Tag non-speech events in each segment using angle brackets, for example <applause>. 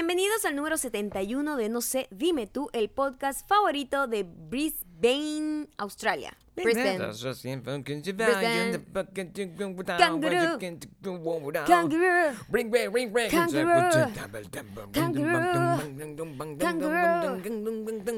Bienvenidos al número 71 de No sé, dime tú, el podcast favorito de Brisbane, Australia. Brisbane. Kangaroo. Kangaroo. Kangaroo.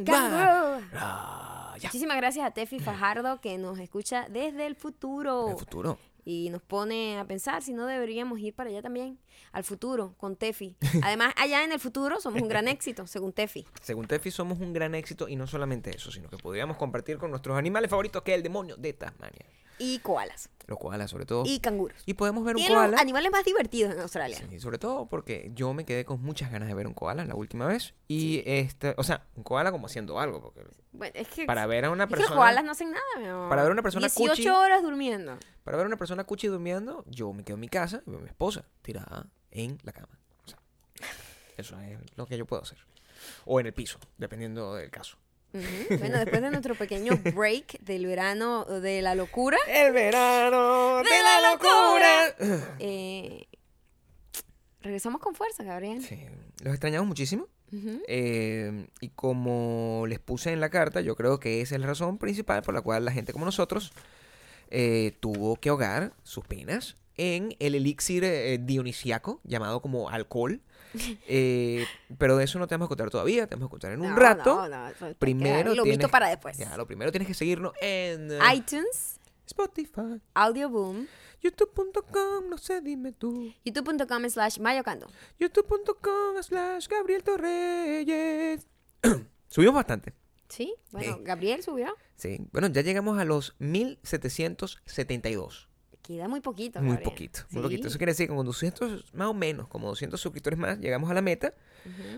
Kangaroo. Ah. Muchísimas gracias a Tefi Fajardo que nos escucha desde el futuro. El futuro. Y nos pone a pensar si no deberíamos ir para allá también, al futuro, con Tefi. <laughs> Además, allá en el futuro somos un gran éxito, según Tefi. Según Tefi somos un gran éxito y no solamente eso, sino que podríamos compartir con nuestros animales favoritos que es el demonio de Tasmania. Y koalas. Los koalas sobre todo. Y canguros. Y podemos ver un Tienen koala. animales más divertidos en Australia. Sí, sobre todo porque yo me quedé con muchas ganas de ver un koala la última vez. Y este, o sea, un koala como haciendo algo. Porque Bueno, es que, para ver a una es que los persona. koalas no hacen nada, mi amor. Para ver a una persona 18 cuchi. horas durmiendo. Para ver a una persona cuchi durmiendo, yo me quedo en mi casa y veo a mi esposa tirada en la cama. O sea, eso es lo que yo puedo hacer. O en el piso, dependiendo del caso. Bueno, después de nuestro pequeño <laughs> break del verano de la locura, El verano de, la locura. <clears throat> eh, regresamos con fuerza, Gabriel. Sí, los extrañamos muchísimo. Eh, y como les puse en la carta, yo creo que esa es la razón principal por la cual la gente como nosotros eh, tuvo que ahogar sus penas en el elixir eh, dionisiaco llamado como alcohol. <laughs> Eh, pero de eso no tenemos que contar todavía, tenemos que contar en un No, rato. no, no, Primero lo tienes- visto para después. Ya, lo primero tienes que seguirnos en eh, iTunes, Spotify, Audioboom, youtube.com, no sé, dime tú. youtube.com slash mayocando. youtube.com slash Gabriel Torreyes. <coughs> Subimos bastante. Sí, bueno. Gabriel subió. Sí, bueno, ya llegamos a los 1772. Queda muy poquito. Muy Gabriel. poquito, muy poquito. Eso quiere decir que con 200, más o menos, como 200 suscriptores más, llegamos a la meta.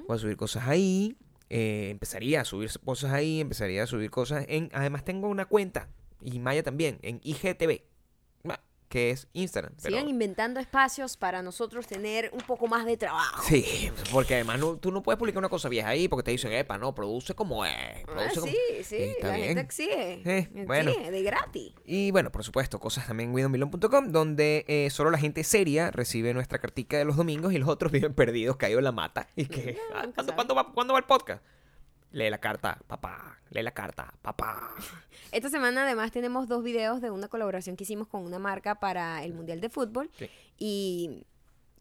Voy a subir cosas ahí. eh, empezaría a subir cosas ahí. Empezaría a subir cosas en. Además, tengo una cuenta. Y Maya también. En IGTV. Que es Instagram. pero- Sigan inventando espacios para nosotros tener un poco más de trabajo. Sí, porque además no- tú no puedes publicar una cosa vieja ahí porque te dicen, epa, no, produce como es. Ah, Produce como... sí, sí, Está la bien. gente exige. Eh, Exige, bueno. de gratis. Y bueno, por supuesto, cosas también en widowmillion.com, donde eh, solo la gente seria recibe nuestra cartica de los domingos y los otros <laughs> viven perdidos, caídos en la mata. Y que, No, ah, nunca ¿cuándo, sabe. cuándo va, cuándo va el podcast? Lee la carta, papá. Lee la carta, papá. <laughs> Esta semana además tenemos dos videos de una colaboración que hicimos con una marca para el Mundial de Fútbol. Sí. Y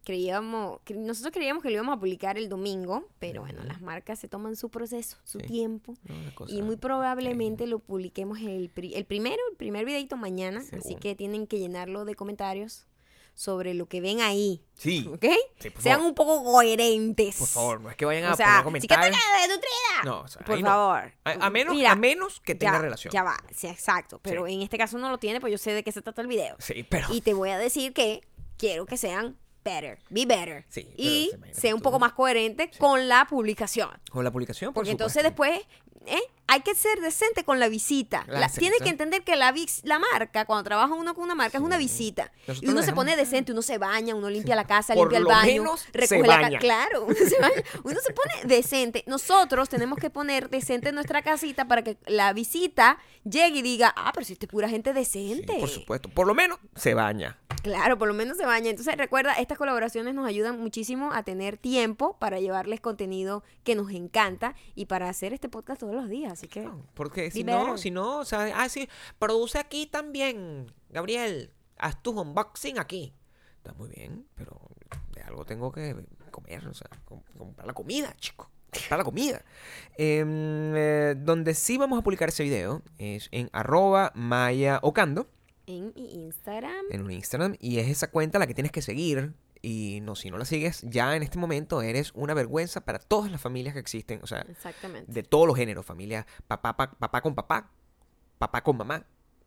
creíamos, que nosotros creíamos que lo íbamos a publicar el domingo, pero bueno, las marcas se toman su proceso, su Sí. tiempo. No, Y muy probablemente lo publiquemos el, pri- el primero, el primer videito mañana. Así que tienen que llenarlo de comentarios sobre lo que ven ahí. Sí. ¿Ok? Sí, Sean favor. un poco coherentes. Por favor, no es que vayan a O sea, poner comentarios. de. No, o sea, Por no. favor. A, a menos, Mira, a menos que tenga ya, relación. Ya va, sí, exacto. Pero en este caso no lo tiene, pues yo sé de qué se trata el video. Sí, pero. Y te voy a decir que quiero que sean better, be better. Sí, y sea un poco más coherente con la publicación. Con la publicación, por Porque entonces después ¿eh? hay que ser decente con la visita. La La- tiene que entender que la, marca, cuando trabaja uno con una marca, es una visita. Nosotros y uno se pone decente, uno se baña, uno limpia la casa, Por limpia el baño, menos se recoge la baña. casa. Claro, uno <laughs> se, baña, uno se pone decente. Nosotros tenemos que poner decente nuestra casita para que la visita llegue y diga, ah, pero si esto es pura gente Sí, decente. por supuesto. Por lo menos se baña. Claro, por lo menos se baña. Entonces, recuerda, estas colaboraciones nos ayudan muchísimo a tener tiempo para llevarles contenido que nos encanta y para hacer este podcast todos los días. Así que, No, porque si no, si no, o sea, ah, sí, produce aquí también, Gabriel, haz tu unboxing aquí. Está muy bien, pero de algo tengo que comer, o sea, com- comprar la comida, chico. Comprar la comida. Em, eh, donde sí vamos a publicar ese video es en arroba maya ocando, en Instagram. en un Instagram, y es esa cuenta la que tienes que seguir. Y no, si no la sigues, ya en este momento eres una vergüenza para todas las familias que existen. O sea, Exactamente. de todos los géneros, familia, papá, pa- papá con papá, papá con mamá,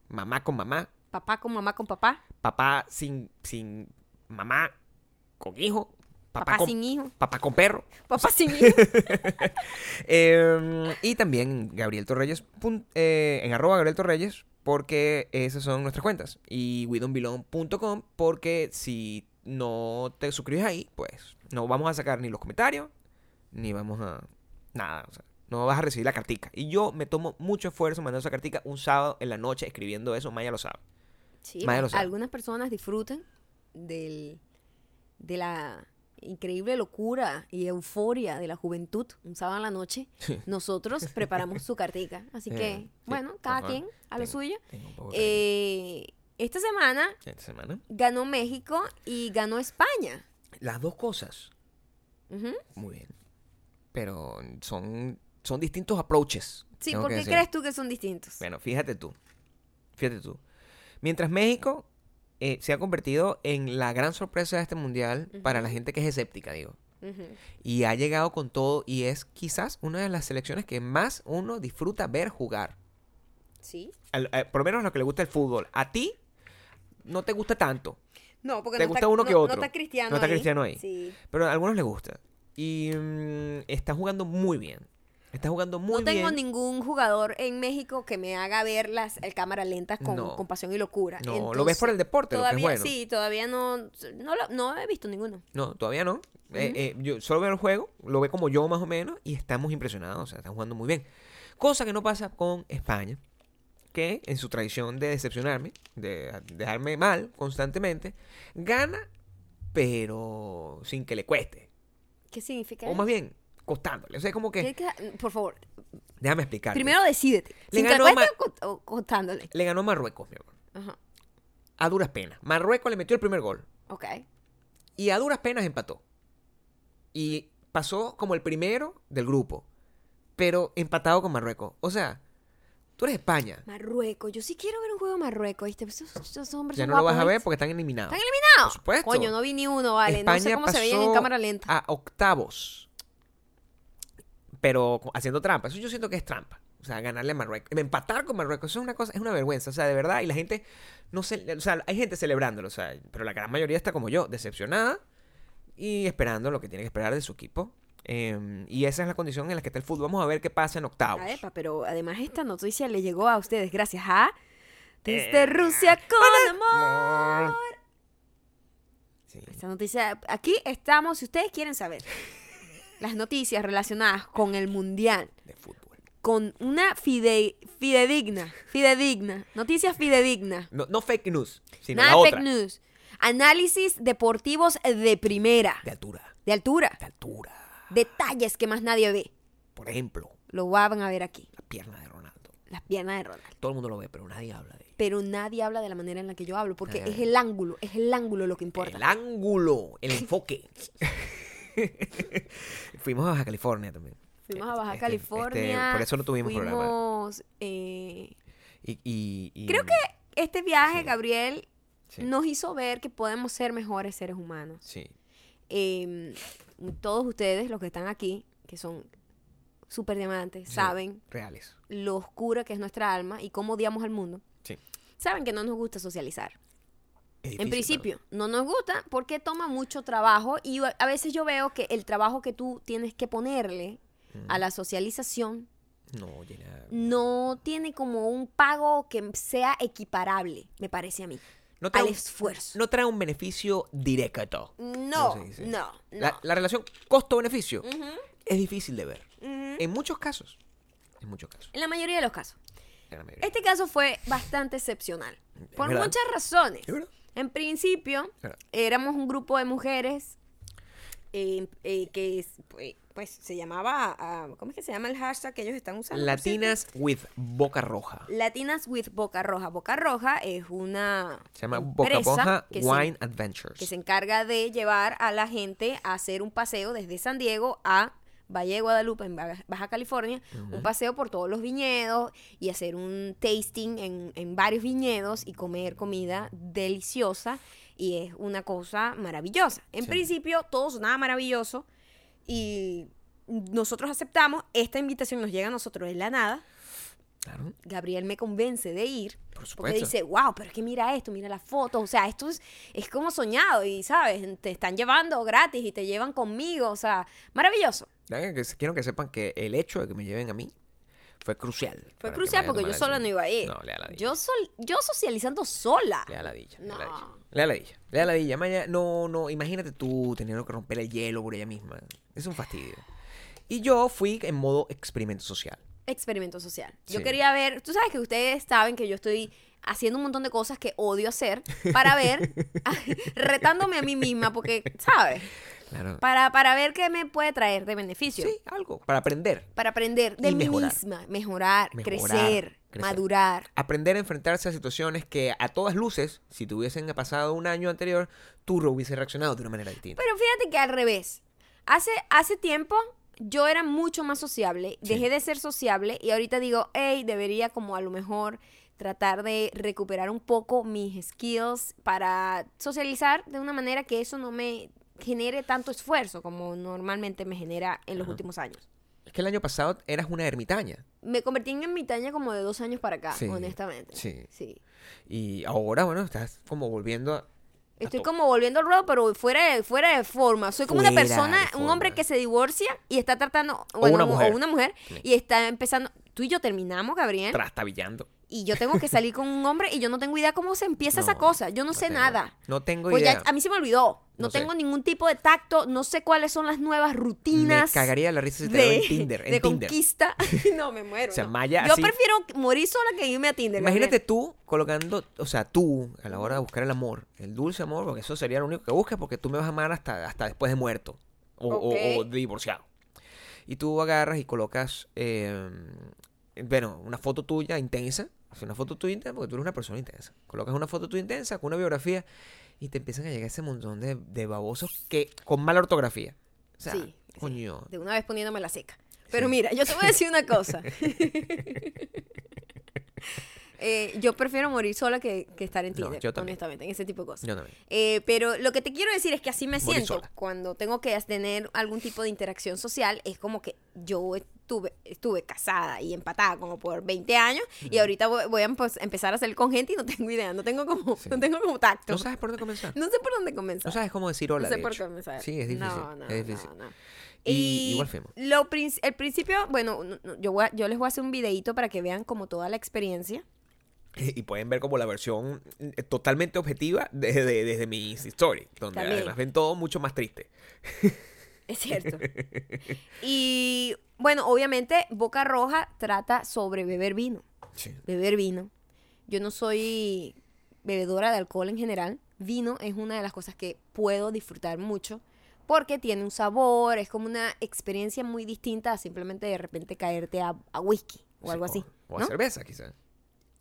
mamá con mamá, Papá con mamá con papá. papá sin, sin mamá con hijo, papá, Papá con, sin hijo. papá con perro. Papá sin <laughs> hijo. Em, y también Gabriel Torreyes, eh, en arroba Gabriel Torreyes, porque esas son nuestras cuentas. Y widonbelong.com, porque si no te suscribes ahí, pues no vamos a sacar ni los comentarios, ni vamos a... Nada, o sea, no vas a recibir la cartica. Y yo me tomo mucho esfuerzo mandando esa cartica un sábado en la noche escribiendo eso, Maya lo sabe. Sí, Maya lo sabe. algunas personas disfrutan del, de la increíble locura y euforia de la juventud, un sábado en la noche, nosotros preparamos su <laughs> cartica. Así Eh, que, sí, bueno, cada quien a lo Tengo- suyo. tengo un poco de cariño. Eh, esta semana Esta semana. ganó México y ganó España. Las dos cosas. Muy bien. Pero son, son distintos approaches. Sí, ¿por qué crees tú que son distintos? Bueno, fíjate tú. Fíjate tú. Mientras México eh, se ha convertido en la gran sorpresa de este mundial para la gente que es escéptica, digo. Y ha llegado con todo y es quizás una de las selecciones que más uno disfruta ver jugar. Sí. Al- eh, por lo menos lo que le gusta el fútbol. A ti no te gusta tanto, No, porque ¿Te no gusta está, uno que otro? No está Cristiano No está ahí. Cristiano ahí. Sí. pero a algunos les gusta. Y mm, está jugando muy bien. Está jugando muy no tengo bien. ningún jugador en México que me haga ver las el cámara lentas con, No. con pasión y locura. No, lo ves por el deporte, lo que es Todavía bueno. sí, todavía no, no, lo- no he visto ninguno. No, todavía no. Eh, eh, yo solo veo el juego, lo ve como yo más o menos y estamos impresionados. O sea, están jugando muy bien. Cosa que no pasa con España, que en su tradición de decepcionarme, de dejarme mal constantemente, gana, pero sin que le cueste. ¿Qué significa? O más bien, costándole. O sea, es como ¿Qué- que, por favor, déjame explicar. primero decídete. Le ¿Sin que ganó cueste Ma- o co- o contándole? Le ganó Marruecos, mi amor. Ajá. A duras penas. Marruecos le metió el primer gol. Ok. Y a duras penas empató. Y pasó como el primero del grupo. Pero empatado con Marruecos. O sea, tú eres España. Marruecos. Yo sí quiero ver un juego de Marruecos, ¿viste? Esos, esos hombres Ya son no lo vas a ver porque están eliminados. ¿Están eliminados? Por supuesto. Coño, no vi ni uno, vale. no sé España cómo se veían en pasó cámara lenta. A octavos. Pero haciendo trampa. Eso yo siento que es trampa. O sea, ganarle a Marruecos. Empatar con Marruecos. Eso es una cosa, es una vergüenza. O sea, de verdad. Y la gente. No sé. O sea, hay gente celebrándolo. O sea, pero la gran mayoría está como yo, decepcionada. Y esperando lo que tiene que esperar de su equipo. Eh, y esa es la condición en la que está el fútbol. Vamos a ver qué pasa en octavos. Ah, epa, pero además esta noticia le llegó a ustedes gracias a Eh, Desde Rusia con amor. Amor. Sí. Esta noticia, aquí estamos, si ustedes quieren saber <laughs> las noticias relacionadas con el mundial, De fútbol. con una fide, fidedigna, fidedigna, noticias fidedignas, No, no fake news, sino nada la fake otra. news, análisis deportivos de primera, De altura. de altura, De altura. Detalles que más nadie ve, Por ejemplo, lo van a ver aquí, la pierna de Ronaldo. las piernas de Ronaldo. Todo el mundo lo ve, pero nadie habla de él. Pero nadie habla de la manera en la que yo hablo, porque es el ángulo, es el ángulo lo que importa. El ángulo, el enfoque. <laughs> Fuimos a Baja California también. Fuimos a Baja Este- California. este, por eso no tuvimos programa. fuimos, eh, Y, y- y- Creo que este viaje, Sí. Gabriel, Sí. nos hizo ver que podemos ser mejores seres humanos. Sí. Eh, todos ustedes, los que están aquí, que son súper diamantes, Sí. saben Reales. lo oscura que es nuestra alma y cómo odiamos al mundo. Sí. Saben que no nos gusta socializar. En principio, no nos gusta porque toma mucho trabajo y a veces yo veo que el trabajo que tú tienes que ponerle a la socialización No, llena- no tiene como un pago que sea equiparable, me parece a mí, no trae al un- esfuerzo. no trae un beneficio directo. No, no, no. La, la relación costo-beneficio es difícil de ver. En muchos casos. En muchos casos. En la mayoría de los casos. En la mayoría. Este caso fue bastante excepcional. Por verdad. muchas razones. En principio, éramos un grupo de mujeres eh, eh, que es, pues, pues, se llamaba, ah, ¿cómo es que se llama el hashtag que ellos están usando? Latinas with Boca Roja. Latinas with Boca Roja. Boca Roja es una Se llama Boca Roja se- Wine Adventures. que se encarga de llevar a la gente a hacer un paseo desde San Diego a Valle de Guadalupe, en Baja Baja California, un paseo por todos los viñedos y hacer un tasting en, en varios viñedos y comer comida deliciosa y es una cosa maravillosa. En Sí. principio todo sonaba maravilloso y nosotros aceptamos, esta invitación nos llega a nosotros de la nada, Claro, Gabriel me convence de ir. por Porque supuesto. dice, wow, pero es que mira esto, mira las fotos, o sea, esto es, es como soñado y, ¿sabes? Te están llevando gratis y te llevan conmigo, o sea, maravilloso. Quiero que sepan que el hecho de que me lleven a mí fue crucial. Fue crucial porque yo sola no iba a ir. No, le da la. Yo, sol, yo socializando sola. Le da la la No. dilla. Le da la dilla. Le da la dilla. Maya, no, no, imagínate tú teniendo que romper el hielo por ella misma. Es un fastidio. Y yo fui en modo experimento social. Experimento social. Yo Sí. quería ver, tú sabes que ustedes saben que yo estoy haciendo un montón de cosas que odio hacer para ver, <laughs> <laughs> retándome a mí misma porque, ¿sabes? Claro. Para, para ver qué me puede traer de beneficio. Sí, algo. Para aprender. Para aprender de Y mí mejorar. misma, mejorar, Mejorar, crecer, crecer. madurar. Aprender a enfrentarse a situaciones que a todas luces, si te hubiesen pasado un año anterior, tú lo hubieses reaccionado de una manera distinta. Pero fíjate que al revés. Hace, hace tiempo yo era mucho más sociable, Sí. dejé de ser sociable y ahorita digo, hey, debería como a lo mejor tratar de recuperar un poco mis skills para socializar de una manera que eso no me genere tanto esfuerzo como normalmente me genera en los últimos años. Es que el año pasado eras una ermitaña. Me convertí en ermitaña como de dos años para acá, Sí, honestamente. sí. sí. Y ahora, bueno, estás como volviendo a... Estoy to- como volviendo al ruedo, pero fuera de, fuera de forma. Soy como una persona, un hombre que se divorcia y está tratando, O una o mujer. una mujer, Sí. y está empezando. Tú y yo terminamos, Gabriel, trastabillando. Y yo tengo que salir con un hombre y yo no tengo idea cómo se empieza esa cosa. Yo no, sé tengo- nada. No tengo Pues idea. ya a mí se me olvidó. No, No sé. tengo ningún tipo de tacto, no sé cuáles son las nuevas rutinas. Me cagaría la risa si te de, en Tinder. En de Tinder. conquista. <laughs> no, me muero. O sea. Maya yo así- prefiero morir sola que irme a Tinder. Imagínate Gabriel. tú colocando, o sea, tú a la hora de buscar el amor, el dulce amor, porque eso sería lo único que buscas, porque tú me vas a amar hasta, hasta después de muerto o, o- Ok. o de divorciado. Y tú agarras y colocas, eh, bueno, una foto tuya intensa, sea, una foto tuya intensa, porque tú eres una persona intensa. Colocas una foto tuya intensa con una biografía y te empiezan a llegar ese montón de, de babosos que con mala ortografía. O sea, Sí, sí. coño. De una vez poniéndome la seca. Pero Sí. mira, yo te voy a decir una cosa. <laughs> Eh, yo prefiero morir sola que, que estar en No, Tinder, yo también. honestamente, en ese tipo de cosas. Yo también. Eh, pero lo que te quiero decir es que así me Morir siento sola. cuando tengo que tener algún tipo de interacción social. Es como que yo estuve, estuve casada y empatada como por 20 años y ahorita voy, voy a pues, empezar a salir con gente y no tengo idea, no tengo como, Sí. no tengo como tacto. No sabes por dónde comenzar. No sé por dónde comenzar. No sabes cómo decir hola. No sé de por hecho. comenzar. Sí, es difícil. No, no, es difícil. no, no. Y igual fuimos. Lo el principio, bueno, no- no, yo, voy a- yo les voy a hacer un videito para que vean como toda la experiencia. Y pueden ver como la versión eh, totalmente objetiva desde, desde mis stories, donde También. además ven todo mucho más triste. <laughs> Es cierto. y bueno, obviamente Boca Roja trata sobre beber vino. Sí. Beber vino. Yo no soy bebedora de alcohol en general. Vino es una de las cosas que puedo disfrutar mucho porque tiene un sabor, es como una experiencia muy distinta a simplemente de repente caerte a, a whisky o algo así. O, a ¿no? cerveza, quizás.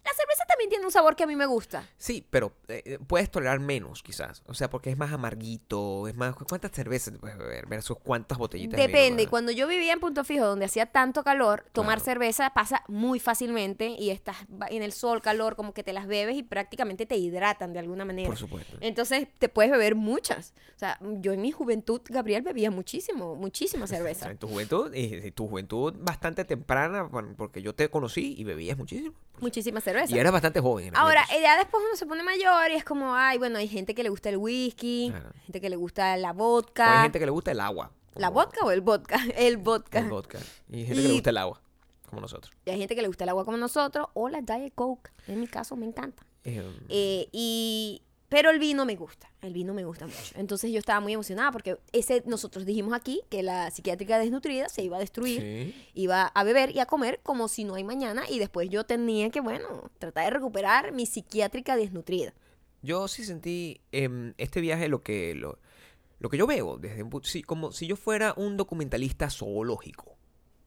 La cerveza también tiene un sabor que a mí me gusta. Sí, pero eh, eh, puedes tolerar menos, quizás. O sea, porque es más amarguito, es más... ¿Cuántas cervezas te puedes beber versus cuántas botellitas de Depende. verdad? Cuando yo vivía en Punto Fijo, donde hacía tanto calor, tomar Claro. cerveza pasa muy fácilmente y estás en el sol, calor, como que te las bebes y prácticamente te hidratan de alguna manera. Por supuesto. Entonces te puedes beber muchas. O sea, yo en mi juventud, Gabriel, bebía muchísimo, muchísima O sea, cerveza. <laughs> en tu juventud, y tu juventud bastante temprana, porque yo te conocí y bebías muchísimo. Muchísima cerveza. Y eras bastante joven. en Ahora, ya después uno se pone mayor y es como, ay, bueno, hay gente que le gusta el whisky, gente que le gusta la O hay vodka. gente que le gusta el agua. ¿La vodka o el vodka? <laughs> El vodka. El vodka. Y gente que le gusta el agua, como nosotros. Y hay gente que le gusta el agua como nosotros o la Diet Coke. En mi caso, me encanta. Eh, Eh, y, pero el vino me gusta, el vino me gusta mucho. Entonces yo estaba muy emocionada porque ese, nosotros dijimos aquí que la psiquiátrica desnutrida se iba a destruir, sí. iba a beber y a comer como si no hay mañana y después yo tenía que, bueno, tratar de recuperar mi psiquiátrica desnutrida. Yo sí sentí em, este viaje lo que lo, lo que yo veo desde un sí, como si yo fuera un documentalista zoológico.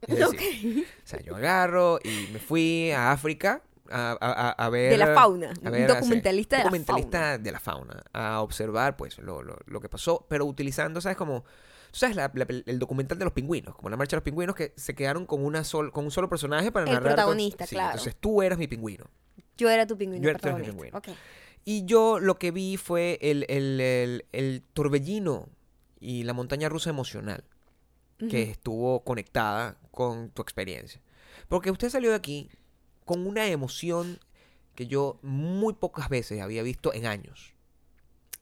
Es <laughs> decir, o sea, yo agarro y me fui a África a, a- a- ver De la fauna, a un ver, a- documentalista de la documentalista fauna. de la fauna, a observar pues lo, lo- lo que pasó, pero utilizando, ¿sabes? Como tú sabes la- la- el documental de los pingüinos, como la marcha de los pingüinos que se quedaron con una sol, con un solo personaje para El narrar. con- protagonista, Sí, claro. Entonces tú eras mi pingüino. Yo era tu pingüino Yo era tu pingüino. Ok. Y yo lo que vi fue el, el, el- el torbellino y la montaña rusa emocional que Ujú. estuvo conectada con tu experiencia. Porque usted salió de aquí con una emoción que yo muy pocas veces había visto en años.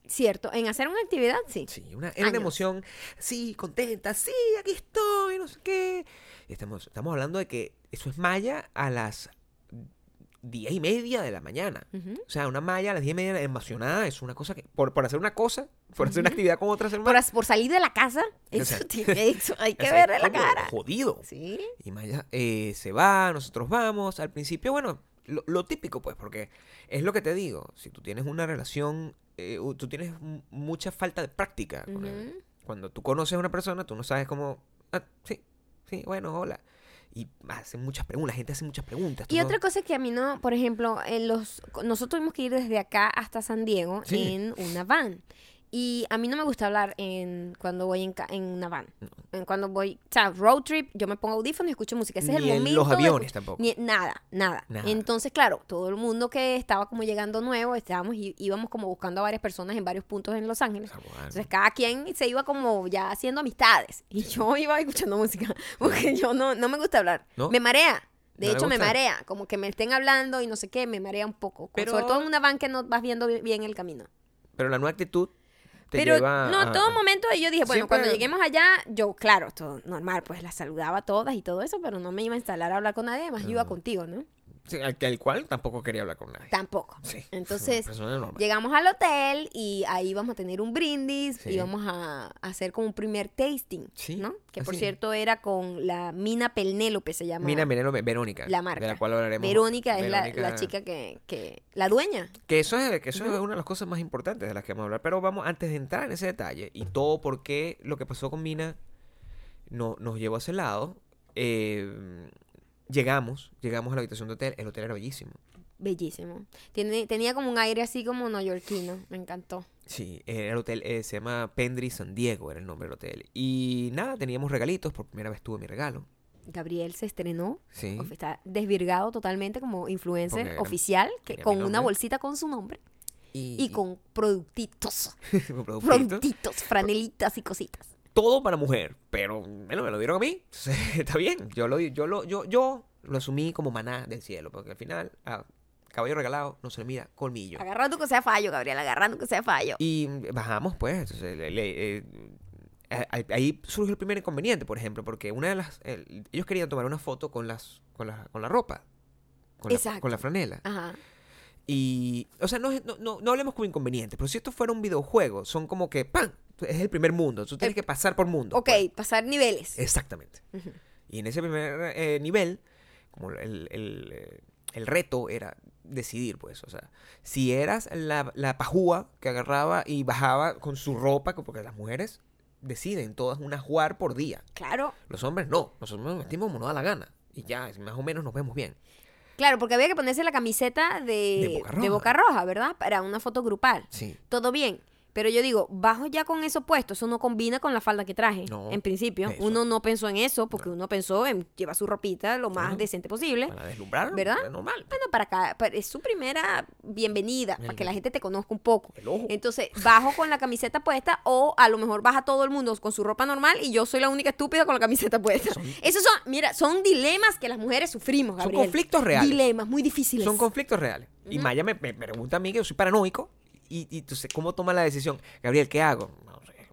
Cierto, en hacer una actividad, sí. Sí, una, era una emoción, sí, contenta, sí, aquí estoy, no sé qué. Estamos, estamos hablando de que eso es malla a las diez y media de la mañana. O sea, una malla a las 10 y media emocionada es una cosa que, por, por hacer una cosa, por hacer una actividad con otra Por, semana. por salir de la casa, eso, <laughs> tiene- eso hay que verle la cara. Jodido. Sí. Y Maya eh, se va, nosotros vamos. Al principio, bueno, lo, lo típico, pues, porque es lo que te digo. Si tú tienes una relación, eh, tú tienes mucha falta de práctica con, cuando tú conoces a una persona, tú no sabes cómo, ah, sí, sí, bueno, hola. Y hacen muchas preguntas, la gente hace muchas preguntas. Y no- otra cosa es que a mí no, por ejemplo, en los, nosotros tuvimos que ir desde acá hasta San Diego Sí. en una van. Y a mí no me gusta hablar en cuando voy en, ca- en una van. En Cuando voy, o sea, road trip, yo me pongo audífonos y escucho música. Ese es Ni el en momento. los de- aviones tampoco. ni- nada, nada, Nada. Entonces, claro, todo el mundo que estaba como llegando nuevo, estábamos íbamos como buscando a varias personas en varios puntos en Los Ángeles. Ah, bueno. Entonces cada quien se iba como ya haciendo amistades. Y yo iba escuchando música. <laughs> Porque yo no, no me gusta hablar. ¿No? Me marea. De ¿No le hecho, me marea. Como que me estén hablando y no sé qué, me marea un poco. Pero- Sobre todo en una van que no vas viendo bi- bien el camino. Pero la nueva actitud te Pero lleva no, a- todo momento yo dije, bueno, cuando lleguemos allá, yo, claro, todo normal, pues las saludaba a todas y todo eso, pero no me iba a instalar a hablar con nadie, además yo iba contigo, ¿no? Sí, al, al cual tampoco quería hablar con nadie. Tampoco. Sí. <laughs> Entonces. Llegamos al hotel y ahí vamos a tener un brindis Sí. y vamos a hacer como un primer tasting, ¿no? Que por así. cierto era con la Mina Pelnélope se llama. Mira, Menelo, Verónica. La marca. De la cual hablaremos. Verónica es la- La, chica que, que, la dueña. Que eso, es, que eso es una de las cosas más importantes de las que vamos a hablar. Pero vamos, antes de entrar en ese detalle y todo por qué lo que pasó con Mina no, nos llevó a ese lado, eh, llegamos, llegamos a la habitación de hotel. El hotel era bellísimo. Bellísimo. Tiene, tenía como un aire así como neoyorquino. Me encantó. Sí, era el hotel, eh, se llama Pendry San Diego, era el nombre del hotel. Y nada, teníamos regalitos. Por primera vez tuve mi regalo. Gabriel se estrenó. Sí. Está desvirgado totalmente como influencer oficial, que, con una bolsita con su nombre Y, y con productitos, <laughs> con productitos. productitos, franelitas y cositas. Todo para mujer, pero bueno, me lo dieron a mí. <laughs> Entonces, está bien. Yo lo, yo lo, yo, yo lo asumí como maná del cielo, porque al final, a caballo regalado no se le mira colmillo. Agarrando que sea fallo, Gabriel, agarrando que sea fallo. Y bajamos, pues. Entonces, le- le- eh, ahí surge el primer inconveniente, por ejemplo, porque una de las. el- ellos querían tomar una foto con las, con la, con la ropa. Con la, con la franela. Ajá. Y, o sea, no, no, no, no hablemos como inconveniente, pero si esto fuera un videojuego, son como que, ¡pam! Es el primer mundo, tú tienes El- que pasar por mundo. Ok, pues. pasar niveles. Exactamente. Y en ese primer eh, nivel, como el, el, el reto era decidir, pues, o sea, si eras la, la pajúa que agarraba y bajaba con su ropa, porque las mujeres deciden todas una jugar por día. Claro, Los hombres no, nosotros nos vestimos como nos da la gana. Y ya, más o menos nos vemos bien. Claro, porque había que ponerse la camiseta de, De Boca Roja. de Boca Roja, ¿verdad? Para una foto grupal. Sí. Todo bien. Pero yo digo, bajo ya con eso puesto, eso no combina con la falda que traje. No, en principio, eso. uno no pensó en eso, porque uno pensó en llevar su ropita lo más decente posible. Para deslumbrar, ¿Verdad? es normal. Bueno, para acá, para- es su primera bienvenida, para que la gente te conozca un poco. El ojo. Entonces, bajo con la camiseta puesta o a lo mejor baja todo el mundo con su ropa normal y yo soy la única estúpida con la camiseta puesta. Esos son, mira, son dilemas que las mujeres sufrimos, Son conflictos reales. Dilemas muy difíciles. Son conflictos reales. Y. Maya me, me pregunta a mí que yo soy paranoico. Y, y entonces, ¿cómo toma la decisión? Gabriel, ¿qué hago? Sé. sé.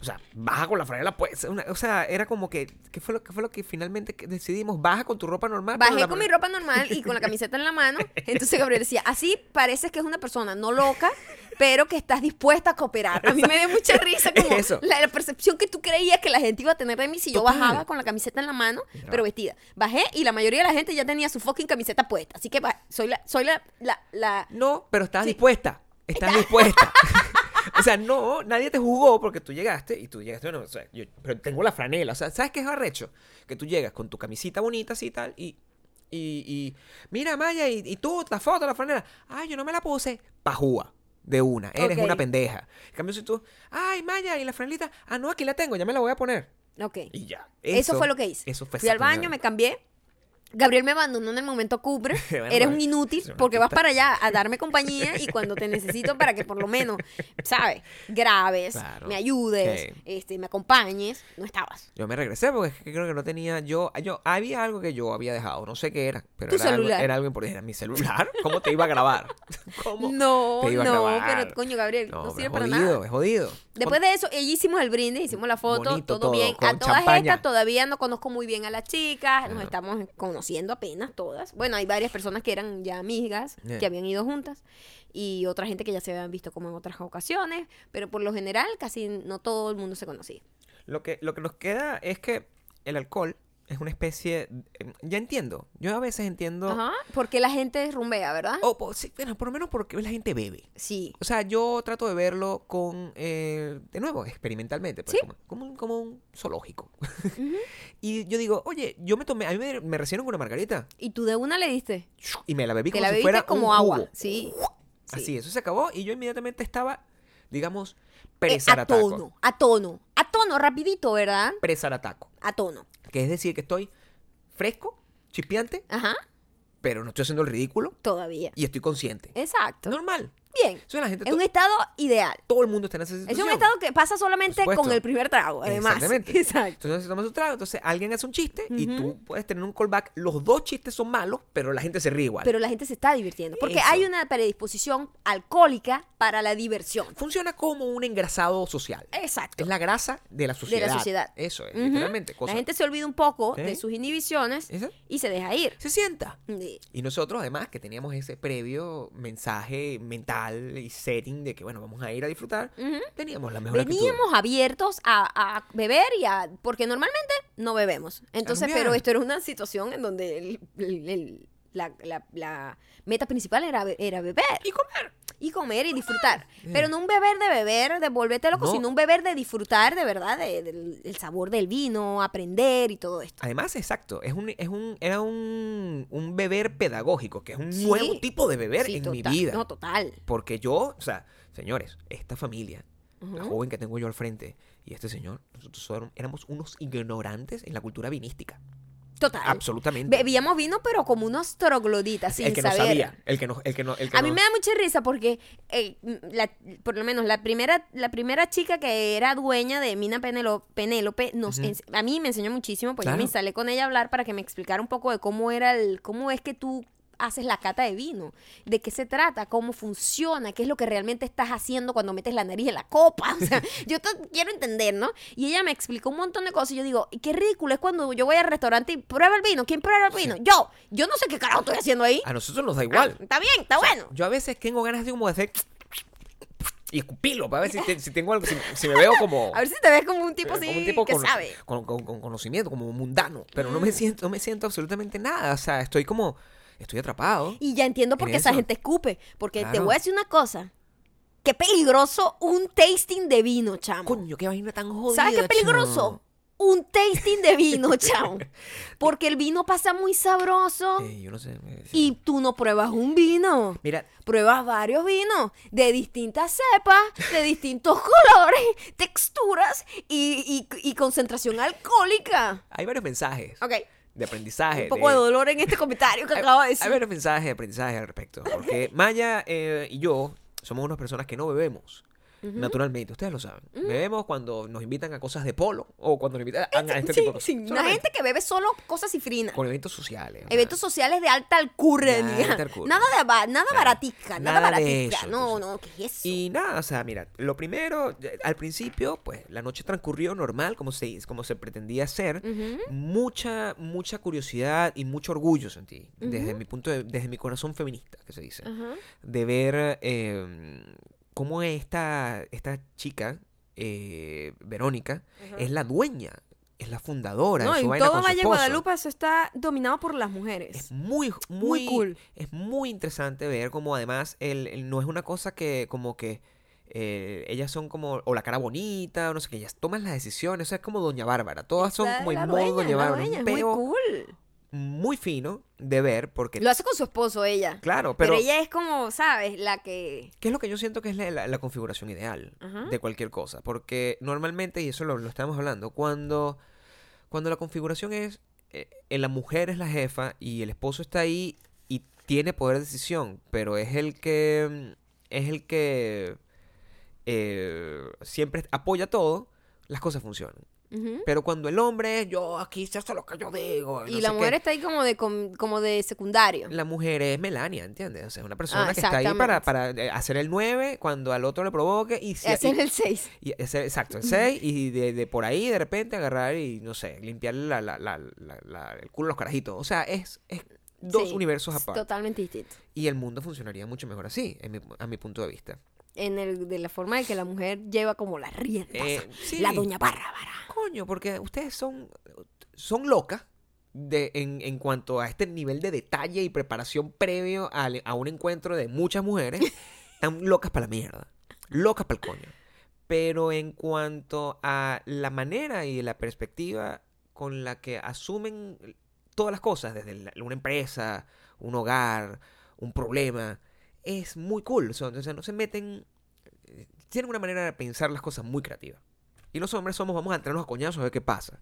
O sea, baja con la franela, pues. una- o sea, era como que. ¿Qué fue lo, qué fue lo que finalmente que decidimos? Baja con tu ropa normal. pero Bajé con mi ropa normal y con la <laughs> camiseta en la mano. Entonces Gabriel decía, así pareces que es una persona no loca, pero que estás dispuesta a cooperar. A mí me dio mucha risa como Eso. la, la percepción que tú creías que la gente iba a tener de mí si yo Total. bajaba con la camiseta en la mano, pero vestida. Bajé y la mayoría de la gente ya tenía su fucking camiseta puesta. Así que soy la, soy la, la, la- No, pero estás Sí. dispuesta. Estás dispuesta. <laughs> o sea, no, nadie te jugó porque tú llegaste y tú llegaste, bueno, o sea, yo, pero tengo la franela. O sea, ¿sabes qué es arrecho? Que tú llegas con tu camisita bonita así y tal y, y, y mira, Maya, y, y tú, la foto, la franela. Ay, yo no me la puse. Pajúa. De una. Eres una pendeja. En cambio, si tú, ay, Maya, y la franelita, ah, no, aquí la tengo, ya me la voy a poner. Ok. Y ya. Eso, fue lo que hice. Eso fue Fui al baño, me cambié. Gabriel me abandonó en el momento cubre. <laughs> Eres un inútil porque vas para allá a darme compañía y cuando te necesito para que por lo menos, ¿sabes? Grabes, Claro. me ayudes, este, me acompañes. No estabas. Yo me regresé porque es que creo que no tenía yo, yo había algo que yo había dejado, no sé qué era, pero Tu era algo, era algo importante, era mi celular. ¿Cómo te iba a grabar? <laughs> ¿Cómo? No, te iba a no, grabar? pero coño, Gabriel, no, No, sirve para jodido, nada. es jodido. Después de eso, ella hicimos el brindis, hicimos la foto, Bonito todo, todo, bien. A con todas champaña. estas todavía no conozco muy bien a las chicas, nos estamos conociendo apenas todas. Bueno, hay varias personas que eran ya amigas, Yeah. que habían ido juntas, y otra gente que ya se habían visto como en otras ocasiones, pero por lo general casi no todo el mundo se conocía. Lo que, lo que nos queda es que el alcohol es una especie... eh, Ya entiendo. Yo a veces entiendo... Ajá. Porque la gente rumbea, ¿verdad? O, sí, bueno, por lo menos porque la gente bebe. Sí. O sea, yo trato de verlo con, eh, de nuevo, experimentalmente, pues, Sí. como, como un, como un zoológico. <laughs> y yo digo, oye, yo me tomé, a mí me, me recibieron con una margarita Y tú de una le diste. y me la bebí Te como la si fuera como un agua. jugo. Sí. Así, Sí. eso se acabó y yo inmediatamente estaba, digamos, Eh, a presarataco. tono, a tono, a tono, rapidito, ¿verdad? Presarataco. A tono. Que es decir, que estoy fresco, chispeante, Ajá, pero no estoy haciendo el ridículo todavía. y estoy consciente. Exacto. Normal. Bien. Eso la gente, Es un estado ideal. todo el mundo está en esa Es situación. un estado que pasa solamente con el primer trago, además. Exactamente. <laughs> Exacto. Entonces se toma su trago, entonces alguien hace un chiste y tú puedes tener un callback. Los dos chistes son malos, pero la gente se ríe igual. Pero la gente se está divirtiendo. Porque Eso. hay una predisposición alcohólica para la diversión. Funciona como un engrasado social. Exacto. Es la grasa de la sociedad. sociedad. Eso es, Ujú. literalmente. cosa- La gente se olvida un poco Sí. de sus inhibiciones y se deja ir. Se sienta. Sí. Y nosotros, además, que teníamos ese previo mensaje mental y setting de que, bueno, vamos a ir a disfrutar, teníamos la mejor actitud. Veníamos abiertos a, a beber y a... Porque normalmente no bebemos. Entonces, pero esto era una situación en donde el- el- el- la, la- la meta principal era, era beber. Y comer. Y comer y disfrutar. Bien. Pero no un beber de beber, de volverte loco, No. sino un beber de disfrutar de verdad de- del el sabor del vino, aprender y todo esto. Además, exacto, es un, es un, era un, un beber pedagógico, que es un Sí. nuevo tipo de beber Sí, en total. mi vida. No, total. Porque yo, o sea, señores, esta familia, la joven que tengo yo al frente y este señor, nosotros éramos unos ignorantes en la cultura vinística. Total. Absolutamente. Bebíamos vino, pero como unos trogloditas, sin el que no sabía, el que no, el que no, el que A mí me da mucha risa porque, eh, la- por lo menos, la primera, la primera chica que era dueña de Mina Penelo- Penélope, nos a mí me enseñó muchísimo, pues yo me instalé con ella a hablar para que me explicara un poco de cómo era el, cómo es que tú haces la cata de vino, de qué se trata, cómo funciona, qué es lo que realmente estás haciendo cuando metes la nariz en la copa. <laughs> O sea, yo quiero entender, ¿no? Y ella me explicó un montón de cosas y yo digo, "Y qué ridículo es cuando yo voy al restaurante y prueba el vino. ¿Quién prueba el vino? Yo. Yo no sé qué carajo estoy haciendo ahí. A nosotros nos da Ah, igual. está bien, está bueno. Yo a veces tengo ganas de como de hacer y escupirlo para ver si, te- si tengo algo, si, si me veo como, <laughs> A ver si te ves como un tipo eh, como un tipo que con, sabe. con- con- con conocimiento, como mundano, pero no me Mm. siento, no me siento absolutamente nada, o sea, estoy como, estoy atrapado. Y ya entiendo por En qué esa gente escupe. Porque te voy a decir una cosa. Qué peligroso un tasting de vino, chamo. Coño, qué vaina tan jodida. ¿Sabes qué peligroso? chamo. Un tasting de vino, <laughs> chamo. Porque el vino pasa muy sabroso. Eh, yo no sé. Y tú no pruebas un vino. Mira, Pruebas varios vinos de distintas cepas, de distintos <laughs> colores, texturas y, y- y concentración alcohólica. hay varios mensajes Ok. De aprendizaje. Un poco de dolor en este comentario que hay, acabo de hay decir. varios mensajes de aprendizaje al respecto. <laughs> Porque Maya eh, y yo somos unas personas que no bebemos. Naturalmente, ustedes lo saben. Bebemos cuando nos invitan a cosas de polo o cuando nos invitan a, a este Sí, tipo de cosas. sí, una gente que bebe solo cosas cifrinas. Con eventos sociales. Eventos sociales de alta alcurnia. Nada de ba- nada Nada. baratica, nada, Nada baratica. eso, no, entonces. no, ¿qué es eso? Y nada, o sea, mira, lo primero, eh, al principio, pues la noche transcurrió normal, como se, como se pretendía hacer. Mucha, mucha curiosidad y mucho orgullo sentí, desde mi punto de, desde mi corazón feminista, que se dice, de ver eh, cómo esta, esta chica, eh, Verónica, es la dueña, es la fundadora No, de su vaina todo con Valle. Guadalupe eso está dominado por las mujeres. Es muy, muy, Muy cool. Es muy interesante ver cómo además el, el- no es una cosa que como que eh, ellas son como, o la cara bonita, o no sé qué, ellas toman las decisiones, o sea, es como Doña Bárbara, todas son como en modo Doña Bárbara, un peo cool. Muy fino de ver, porque, Lo hace con su esposo ella. claro, pero, pero, ella es como, ¿sabes? La que... ¿qué es lo que yo siento que es la, la- la configuración ideal de cualquier cosa? Porque normalmente, y eso lo, lo estamos hablando, cuando, cuando la configuración es, eh, eh, la mujer es la jefa y el esposo está ahí y tiene poder de decisión, pero es el que, mm, es el que eh, siempre apoya todo, las cosas funcionan. Pero cuando el hombre es yo aquí se hace lo que yo digo. Y no la mujer qué", está ahí como de, com- como de secundario. La mujer es Melania, ¿entiendes? O sea, es una persona Ah, que está ahí para, para eh, hacer el 9 cuando al otro le provoque y, si, es el 6. y hacer- exacto, el 6 y de, de por ahí de repente agarrar y, no sé, limpiarle la, la- la- el culo a los carajitos. O sea, es, es dos Sí, universos aparte. Totalmente distinto. Y el mundo funcionaría mucho mejor así, en mi- a mi punto de vista. En el, de la forma de que la mujer lleva como las riendas. Eh, sí. La doña Bárbara. Coño, porque ustedes son, son locas, de, en, en cuanto a este nivel de detalle y preparación previo al- a un encuentro de muchas mujeres, <laughs> están locas para la mierda. Locas para el coño. Pero en cuanto a la manera y la perspectiva con la que asumen todas las cosas, desde la- una empresa, un hogar, un problema, es muy cool. O sea, no se meten. eh, Tienen una manera de pensar las cosas muy creativa. Y los hombres somos, vamos a entrarnos a coñazos a ver qué pasa.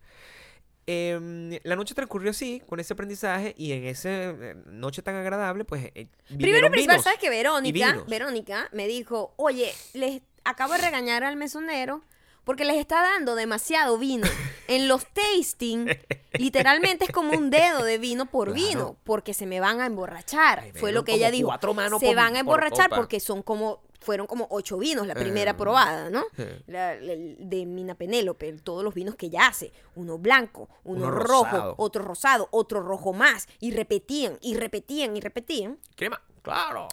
Em, la noche transcurrió así, con ese aprendizaje, y en esa noche tan agradable, pues. eh, Primero principal. ¿sabes que Verónica. Verónica me dijo, oye, les acabo de regañar al mesonero porque les está dando demasiado vino. En los tasting, literalmente es como un dedo de vino por Claro. vino, porque se me van a emborrachar. Ay, Fue lo que ella dijo. cuatro manos Se por- van a emborrachar porque son como, fueron como ocho vinos la primera Eh. probada, ¿no? Eh. La- la- de Mina Penélope, todos los vinos que ella hace. Uno blanco, uno, Uno rojo, rosado. otro rosado, otro rojo más. Y repetían, y repetían, y repetían. Crema, claro.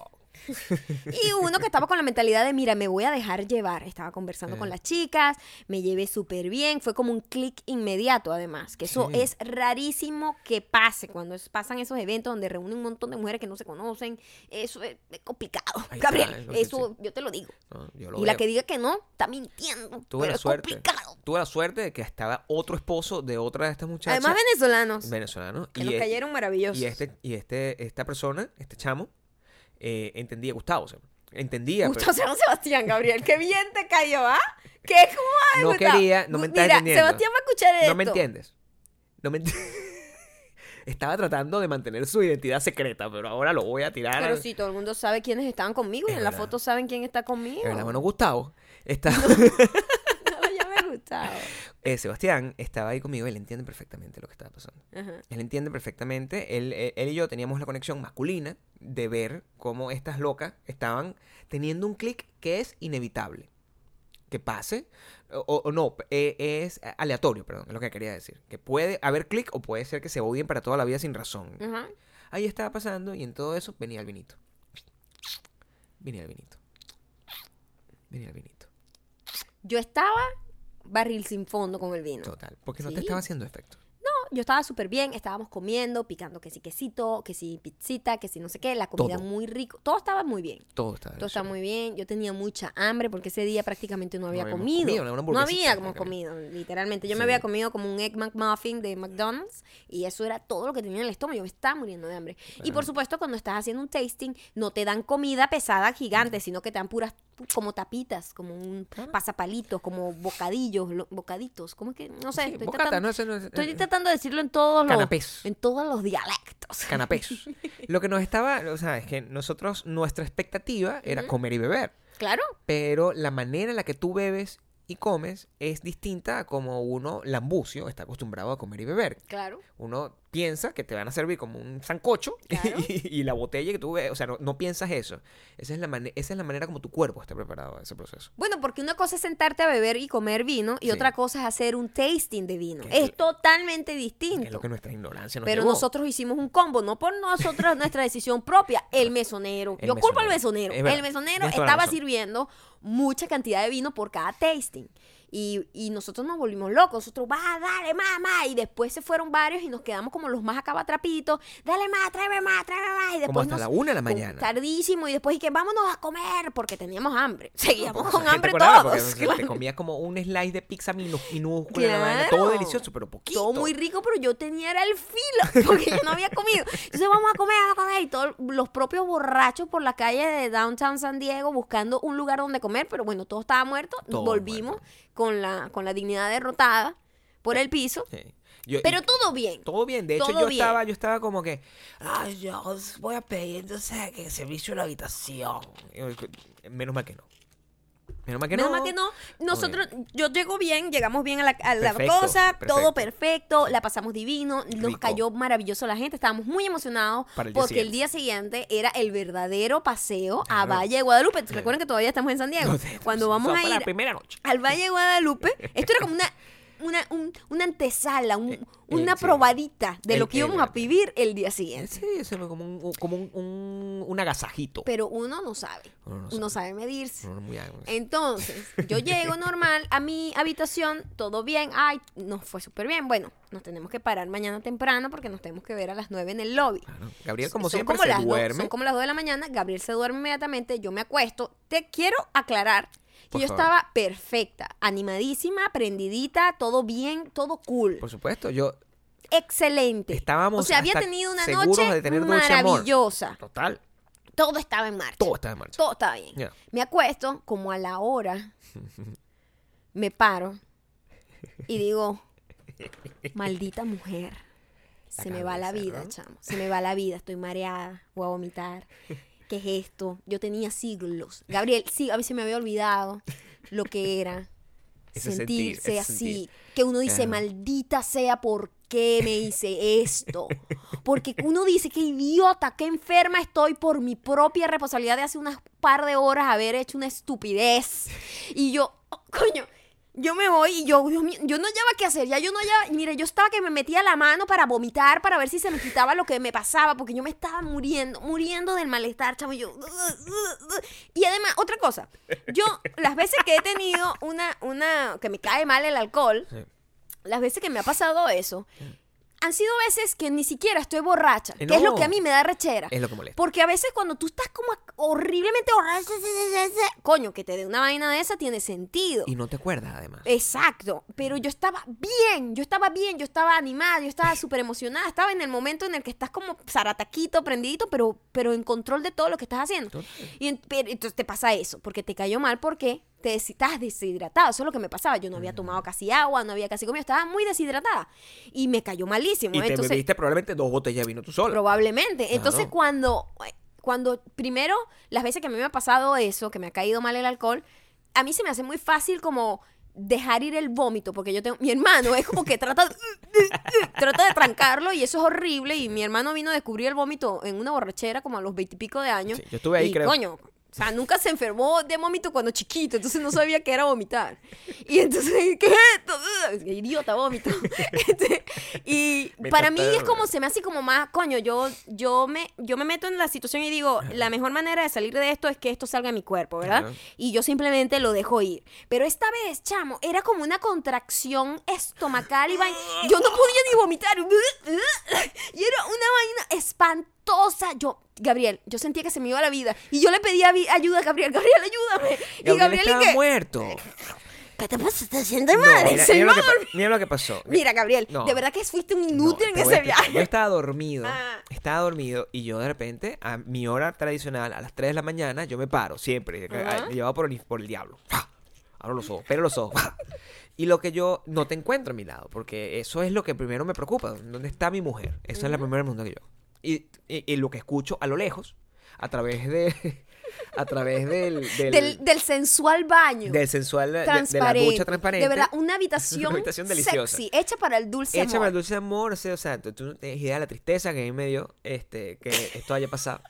<laughs> Y uno que estaba con la mentalidad de, mira, me voy a dejar llevar. Estaba conversando con las chicas, me llevé súper bien. Fue como un clic inmediato, además. Que eso Sí. es rarísimo que pase cuando es- pasan esos eventos donde reúnen un montón de mujeres que no se conocen. Eso es, es complicado. Ahí está, Gabriel, es eso sí. yo te lo digo. No, yo lo Y la que diga que no, está mintiendo. Tuve pero la es suerte. complicado. Tuve la suerte de que estaba otro esposo de otra de estas muchachas. Además, venezolanos. venezolano. que y, nos cayeron maravillosos. y este, y este, esta persona, este chamo, eh, entendía Gustavo. o sea, entendía. Gustavo San Sebastián, Gabriel. Qué bien te cayó, ¿ah? ¿Qué? ¿Cómo va, pero no Gustavo? quería, no me Mira, entendiendo. Sebastián va a escuchar esto. No me entiendes. No me <laughs> Estaba tratando de mantener su identidad secreta, pero ahora lo voy a tirar. Pero sí, todo el mundo sabe quiénes estaban conmigo y en la verdad. foto saben quién está conmigo. Es verdad, bueno, Gustavo. Está... <laughs> No, ya me gustaba. Eh, Sebastián estaba ahí conmigo, él entiende perfectamente lo que estaba pasando. Ajá. Él entiende perfectamente. Él, él- él y yo teníamos la conexión masculina de ver cómo estas locas estaban teniendo un clic que es inevitable. Que pase. O, o no, eh, es aleatorio, perdón, es lo que quería decir. Que puede haber clic o puede ser que se odien para toda la vida sin razón. Ajá. Ahí estaba pasando y en todo eso venía el vinito. Venía el vinito. Venía el vinito. Yo estaba barril sin fondo con el vino. Total. Porque no Sí. te estaba haciendo efecto. Yo estaba súper bien, estábamos comiendo, picando que sí quesito, que sí pizzita, que sí no sé qué, la comida Todo. muy rico. Todo estaba muy bien. Todo estaba Todo estaba muy bien. Yo tenía mucha hambre porque ese día prácticamente no había comido. no habíamos prácticamente. comido, literalmente. Yo me había comido como un egg McMuffin de McDonald's y eso era todo lo que tenía en el estómago. Yo me estaba muriendo de hambre. Y por supuesto, cuando estás haciendo un tasting, no te dan comida pesada gigante, sino que te dan puras como tapitas, como un Claro. pasapalitos, como bocadillos, lo- bocaditos. ¿Cómo es que? No sé, Sí, estoy, bocata, tratando, no, ese no es- estoy eh, tratando de decirlo en todos los, Canapés. en todos los dialectos. canapés. <laughs> Lo que nos estaba, o sea, es que nosotros, nuestra expectativa era comer y beber. Claro. Pero la manera en la que tú bebes y comes es distinta a como uno, lambucio, está acostumbrado a comer y beber. Claro. Uno piensa que te van a servir como un sancocho <laughs> Claro. y, y la botella que tú bebes, o sea, no, no piensas eso. Esa es, la esa es la manera como tu cuerpo está preparado a ese proceso. Bueno, porque una cosa es sentarte a beber y comer vino y Sí. otra cosa es hacer un tasting de vino. Es Es totalmente Que distinto. es lo que nuestra ignorancia nos Pero llevó. nosotros hicimos un combo, no por nosotros, nuestra decisión propia, <laughs> el mesonero. El Yo culpo al mesonero. mesonero. El mesonero estaba sirviendo mucha cantidad de vino por cada tasting. Y, y nosotros nos volvimos locos. Nosotros, va, dale, más, más. Y después se fueron varios y nos quedamos como los más acabatrapitos. Dale más, tráeme más, tráeme más. Y como después hasta nos- la una de la como mañana. Tardísimo. Y después dije, vámonos a comer porque teníamos hambre. <laughs> Seguíamos con hambre todos. porque, o sea, Te claro. comías como un slice de pizza minúscula, Claro. todo delicioso, pero poquito. Todo muy rico, pero yo tenía era el filo, <laughs> porque yo no había comido. Entonces vamos a comer, vamos a comer. Y todos los propios borrachos por la calle de Downtown San Diego buscando un lugar donde comer, pero bueno, todo estaba muerto. Todo Volvimos muerto. Con la, con la dignidad derrotada por el piso. Sí. Yo- Pero todo bien. todo bien. De hecho, yo bien. estaba, yo estaba como que, ay, yo voy a pedir entonces que servicio en la habitación. Menos mal que no. Menos mal que Menos no. mal que no. Nosotros, yo llego bien, llegamos bien a la, a la Perfecto, cosa, todo perfecto. la pasamos divino, nos cayó maravilloso la gente, estábamos muy emocionados el porque el día siguiente era el verdadero paseo a. Valle de Guadalupe. Recuerden que todavía estamos en San Diego. <laughs> Cuando vamos a ir la primera noche. al Valle de Guadalupe, esto era como una una, un- una antesala, un- Eh, una probadita de El- lo que íbamos a vivir el día siguiente. Sí, eso es como un, como un, un, un agasajito. Pero uno no sabe. Uno no Uno sabe medirse. Muy. Entonces, <laughs> yo llego normal a mi habitación, todo bien, ay, nos fue súper bien. Bueno, nos tenemos que parar mañana temprano porque nos tenemos que ver a las 9 en el lobby. Claro. Gabriel, como Son siempre, como se las dos- duerme. son como las 2 de la mañana, Gabriel se duerme inmediatamente, yo me acuesto. Te quiero aclarar Por yo favor. estaba perfecta, animadísima, prendidita, todo bien, todo cool. Por supuesto, yo Excelente. estábamos o sea, había hasta tenido una seguros noche de tener dulce amor. maravillosa. Total, Todo estaba en marcha. todo está en marcha. Todo estaba bien. Ya. Me acuesto como a la hora, <laughs> me paro y digo, maldita mujer. La Se me va la cabeza, vida, ¿no? chamo. Se me va la vida. Estoy mareada. Voy a vomitar. <laughs> ¿Qué es esto? Yo tenía siglos. Gabriel, sí, a mí se me había olvidado lo que era <laughs> Ese sentirse así. sentir. Que uno dice, Ajá. maldita sea, ¿por qué me hice esto? Porque uno dice, qué idiota, qué enferma estoy por mi propia responsabilidad de hace unas par de horas haber hecho una estupidez. Y yo, oh, coño, yo me voy y yo, Dios mío, yo no hallaba qué hacer, ya yo no hallaba, mire, yo estaba que me metía la mano para vomitar, para ver si se me quitaba lo que me pasaba, porque yo me estaba muriendo, muriendo del malestar, chamo, y yo, y además, otra cosa, yo, las veces que he tenido una, una, que me cae mal el alcohol, Sí. las veces que me ha pasado eso, han sido veces que ni siquiera estoy borracha, Eh, que es lo que a mí me da rechera. Es lo que molesta. Porque a veces cuando tú estás como horriblemente borracha, coño, que te dé una vaina de esa tiene sentido. Y no te acuerdas, además. Exacto, pero yo estaba bien, yo estaba bien, yo estaba animada, yo estaba <laughs> súper emocionada, estaba en el momento en el que estás como zarataquito, prendidito, pero, pero en control de todo lo que estás haciendo. Total. Y en- pero entonces te pasa eso, porque te cayó mal porque te estás deshidratado, eso es lo que me pasaba, yo no había tomado casi agua, no había casi comido, estaba muy deshidratada y me cayó malísimo. Y te entonces, bebiste probablemente dos botellas de vino tú solo. Probablemente. Entonces, cuando, cuando primero, las veces que a mí me ha pasado eso, que me ha caído mal el alcohol, a mí se me hace muy fácil como dejar ir el vómito, porque yo tengo, mi hermano es como que trata, de- <laughs> trata de trancarlo y eso es horrible y mi hermano vino a descubrir el vómito en una borrachera como a los veintipico de años. Sí, yo estuve ahí, y, creo. Coño, o sea, nunca se enfermó de vómito cuando chiquito, entonces no sabía que era vomitar. Y entonces, <laughs> ¿qué es esto? Idiota, vómito. <laughs> Este, y Me para mí es como se me hace como más, coño, yo, yo, me, yo me meto en la situación y digo, la mejor manera de salir de esto es que esto salga de mi cuerpo, ¿verdad? Claro. Y yo simplemente lo dejo ir. Pero esta vez, chamo, era como una contracción estomacal y vaina. Yo no podía ni vomitar. <laughs> Y era una vaina espantosa. Yo, Gabriel, yo sentía que se me iba la vida. Y yo le pedía ayuda a Gabriel. Gabriel, ayúdame. y Gabriel Gabriel, ¿y estaba qué? muerto. ¿Qué te pasa? ¿Te sientes No, mal? mira, mira señor. lo que, pa- mira lo que pasó. Mira, Gabriel, No. de verdad que fuiste un No, inútil te en ese explicar. Yo viaje. estaba dormido. Ah. Estaba dormido y yo de repente, a mi hora tradicional, a las 3 de la mañana, yo me paro siempre. Ajá. ah, Llevado por el, por el diablo. Abro los ojos, pero los ojos. Y lo que yo no te encuentro a mi lado, porque eso es lo que primero me preocupa. ¿Dónde está mi mujer? Esa es la primera pregunta que yo. Y, y- y lo que escucho a lo lejos, a través de. <laughs> a través del. del, Del, del sensual baño. del sensual. de- la ducha transparente. De verdad, una habitación, <laughs> Una habitación deliciosa. sexy, hecha para el dulce amor. el dulce amor, o sea, tú no tienes idea de la tristeza que a mí me dio este, que esto haya pasado.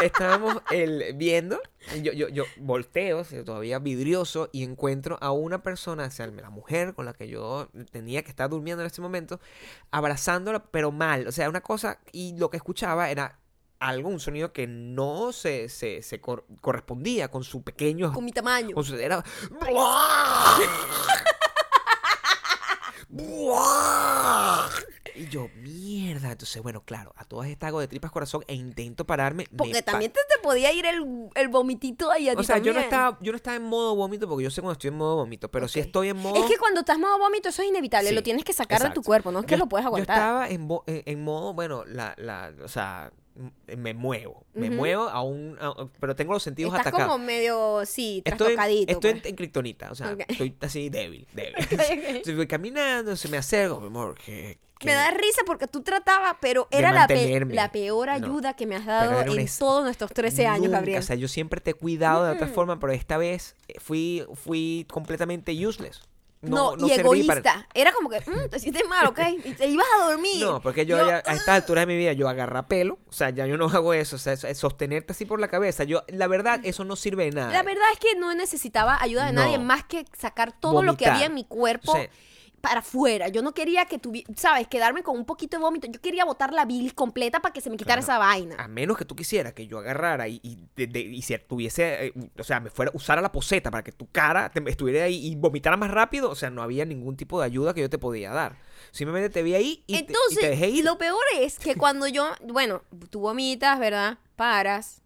Estábamos el, viendo, yo, yo, yo volteo, todavía vidrioso, y encuentro a una persona, o sea, la mujer con la que yo tenía que estar durmiendo en ese momento, abrazándola, pero mal, o sea, una cosa, y lo que escuchaba era algo, un sonido que no se, se, se cor- correspondía con su pequeño... Con mi tamaño. Con su- era... <laughs> Y yo, mierda. Entonces, bueno, claro, a todas estas hago de tripas corazón e intento pararme. me Porque pa- también te, te podía ir el, el vomitito ahí a O sea, yo no, estaba, yo no estaba en modo vómito porque yo sé cuando estoy en modo vómito, pero si estoy en modo... Es que cuando estás modo vómito, eso es inevitable. Sí, lo tienes que sacar de tu cuerpo, no es que Yo- lo puedes aguantar. Yo estaba en, vo- en- modo, bueno, la, la, o sea, me muevo. Me muevo a un... a- pero tengo los sentidos Estás atacados. como medio, sí, trastocadito. estoy en, pues. en kriptonita, o sea, Ok. estoy así débil, débil. <laughs> Ok, ok. Entonces voy caminando, se me acerco, mi amor, que... Me da risa porque tú tratabas, pero era la, pe- mantenerme. la peor No. ayuda que me has dado en todos nuestros 13 años, Gabriel. O sea, yo siempre te he cuidado de otra Mm. forma, pero esta vez eh, fui, fui completamente useless. No, y egoísta. para- Era como que, "Mm, te sientes mal, ¿ok? Y <laughs> te ibas a dormir. No, porque yo, ya, a esta altura de mi vida, yo agarra pelo. O sea, ya yo no <laughs> hago eso. O sea, sostenerte así por la cabeza. Yo, la verdad, eso no sirve de nada. La verdad es que no necesitaba ayuda de No. nadie más que sacar todo lo que había en mi cuerpo. O sea, para afuera. Yo no quería que tuviera, ¿sabes? Quedarme con un poquito de vómito. Yo quería botar la bilis completa para que se me quitara Claro. esa vaina. A menos que tú quisieras que yo agarrara y, y, de- de- y si tuviese, eh, o sea, me fuera, usara la poseta para que tu cara te- estuviera ahí y vomitara más rápido, o sea, no había ningún tipo de ayuda que yo te podía dar. Simplemente te vi ahí y, te- y Entonces, te dejé ir. lo peor es que cuando yo, bueno, tú vomitas, ¿verdad? Paras,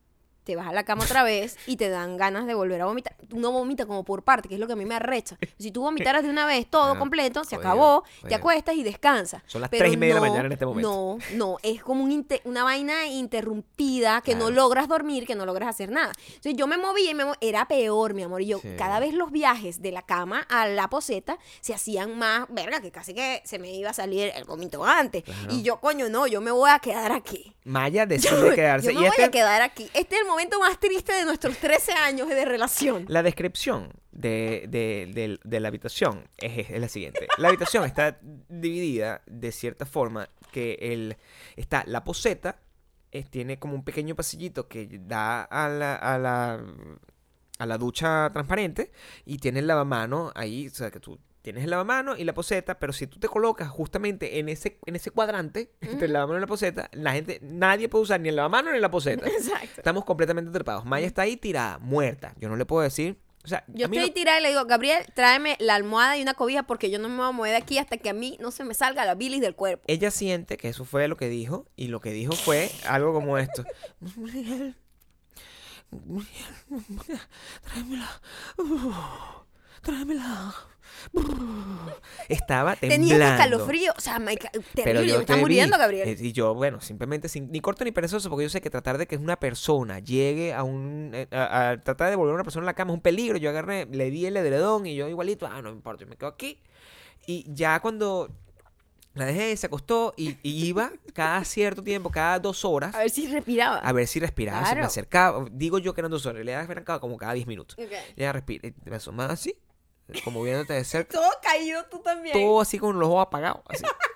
te vas a la cama otra vez y te dan ganas de volver a vomitar. Uno vomita como por parte, que es lo que a mí me arrecha. Si tú vomitaras de una vez todo Ah, completo, se jodido, acabó, te acuestas y descansas. Son las tres y media de la mañana en este momento. No, no, es como un una vaina interrumpida que no logras dormir, que no logras hacer nada. Entonces yo me movía y me mo- era peor, mi amor. Y yo, Sí. cada vez los viajes de la cama a la poseta se hacían más, verga, que casi que se me iba a salir el vómito antes. Claro. Y yo, coño, no, yo me voy a quedar aquí. Maya decide quedarse. Yo me y voy este- a quedar aquí. Este es el momento más triste de nuestros 13 años de relación. La descripción de, de- de- la habitación es, es la siguiente. La habitación está dividida de cierta forma que el, está la poseta, eh, tiene como un pequeño pasillito que da a la, a la, a la ducha transparente y tiene el lavamano ahí, o sea que tú tienes el lavamano y la poseta, pero si tú te colocas justamente en ese, en ese cuadrante <laughs> entre el lavamano y la poseta, la gente, nadie puede usar ni el lavamano ni la poseta. Exacto. Estamos completamente atrapados. Maya está ahí tirada, muerta. Yo no le puedo decir. O sea, Yo estoy no- tirada y le digo, Gabriel, tráeme la almohada y una cobija porque yo no me voy a mover de aquí hasta que a mí no se me salga la bilis del cuerpo. ella siente que eso fue lo que dijo. Y lo que dijo fue algo como esto: <laughs> tráemela. uh, tráemela. Estaba temblando. Tenía este escalofrío. O sea, me, terrible, me está muriendo, vi, Gabriel. eh, Y yo, bueno, simplemente sin, ni corto ni perezoso, porque yo sé que tratar de que una persona llegue a un. eh, a, a tratar de volver a una persona a la cama es un peligro. Yo agarré, le di el edredón y yo igualito, ah, no me importa, yo me quedo aquí. Y ya cuando la dejé, se acostó y, y iba cada cierto tiempo, cada dos horas, A ver si respiraba. a ver si respiraba, se me acercaba. Digo yo que eran dos horas, le daba como cada diez minutos. Ok. Ya respira, me asomaba así, como viéndote de cerca Todo cayó, tú también. todo así con los ojos apagados. Así. <laughs>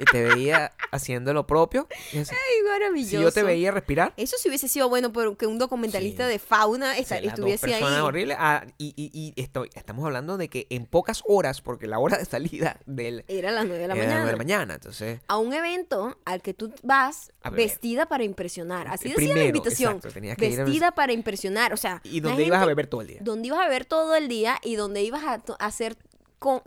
y te veía haciendo lo propio. Ay, maravilloso. Si yo te veía respirar, Eso sí hubiese sido bueno, pero que un documentalista Sí. de fauna o sea, estuviese ahí. horribles. ah, y y, y estoy, estamos hablando de que en pocas horas, porque la hora de salida del Era a las 9 de la era mañana. de la mañana. Entonces, A un evento al que tú vas A vestida para impresionar. Así decía Primero, la invitación. exacto, tenías que ir a- vestida para impresionar. O sea, y donde ibas a beber todo el día. donde ibas a beber todo el día y donde ibas a, ser con-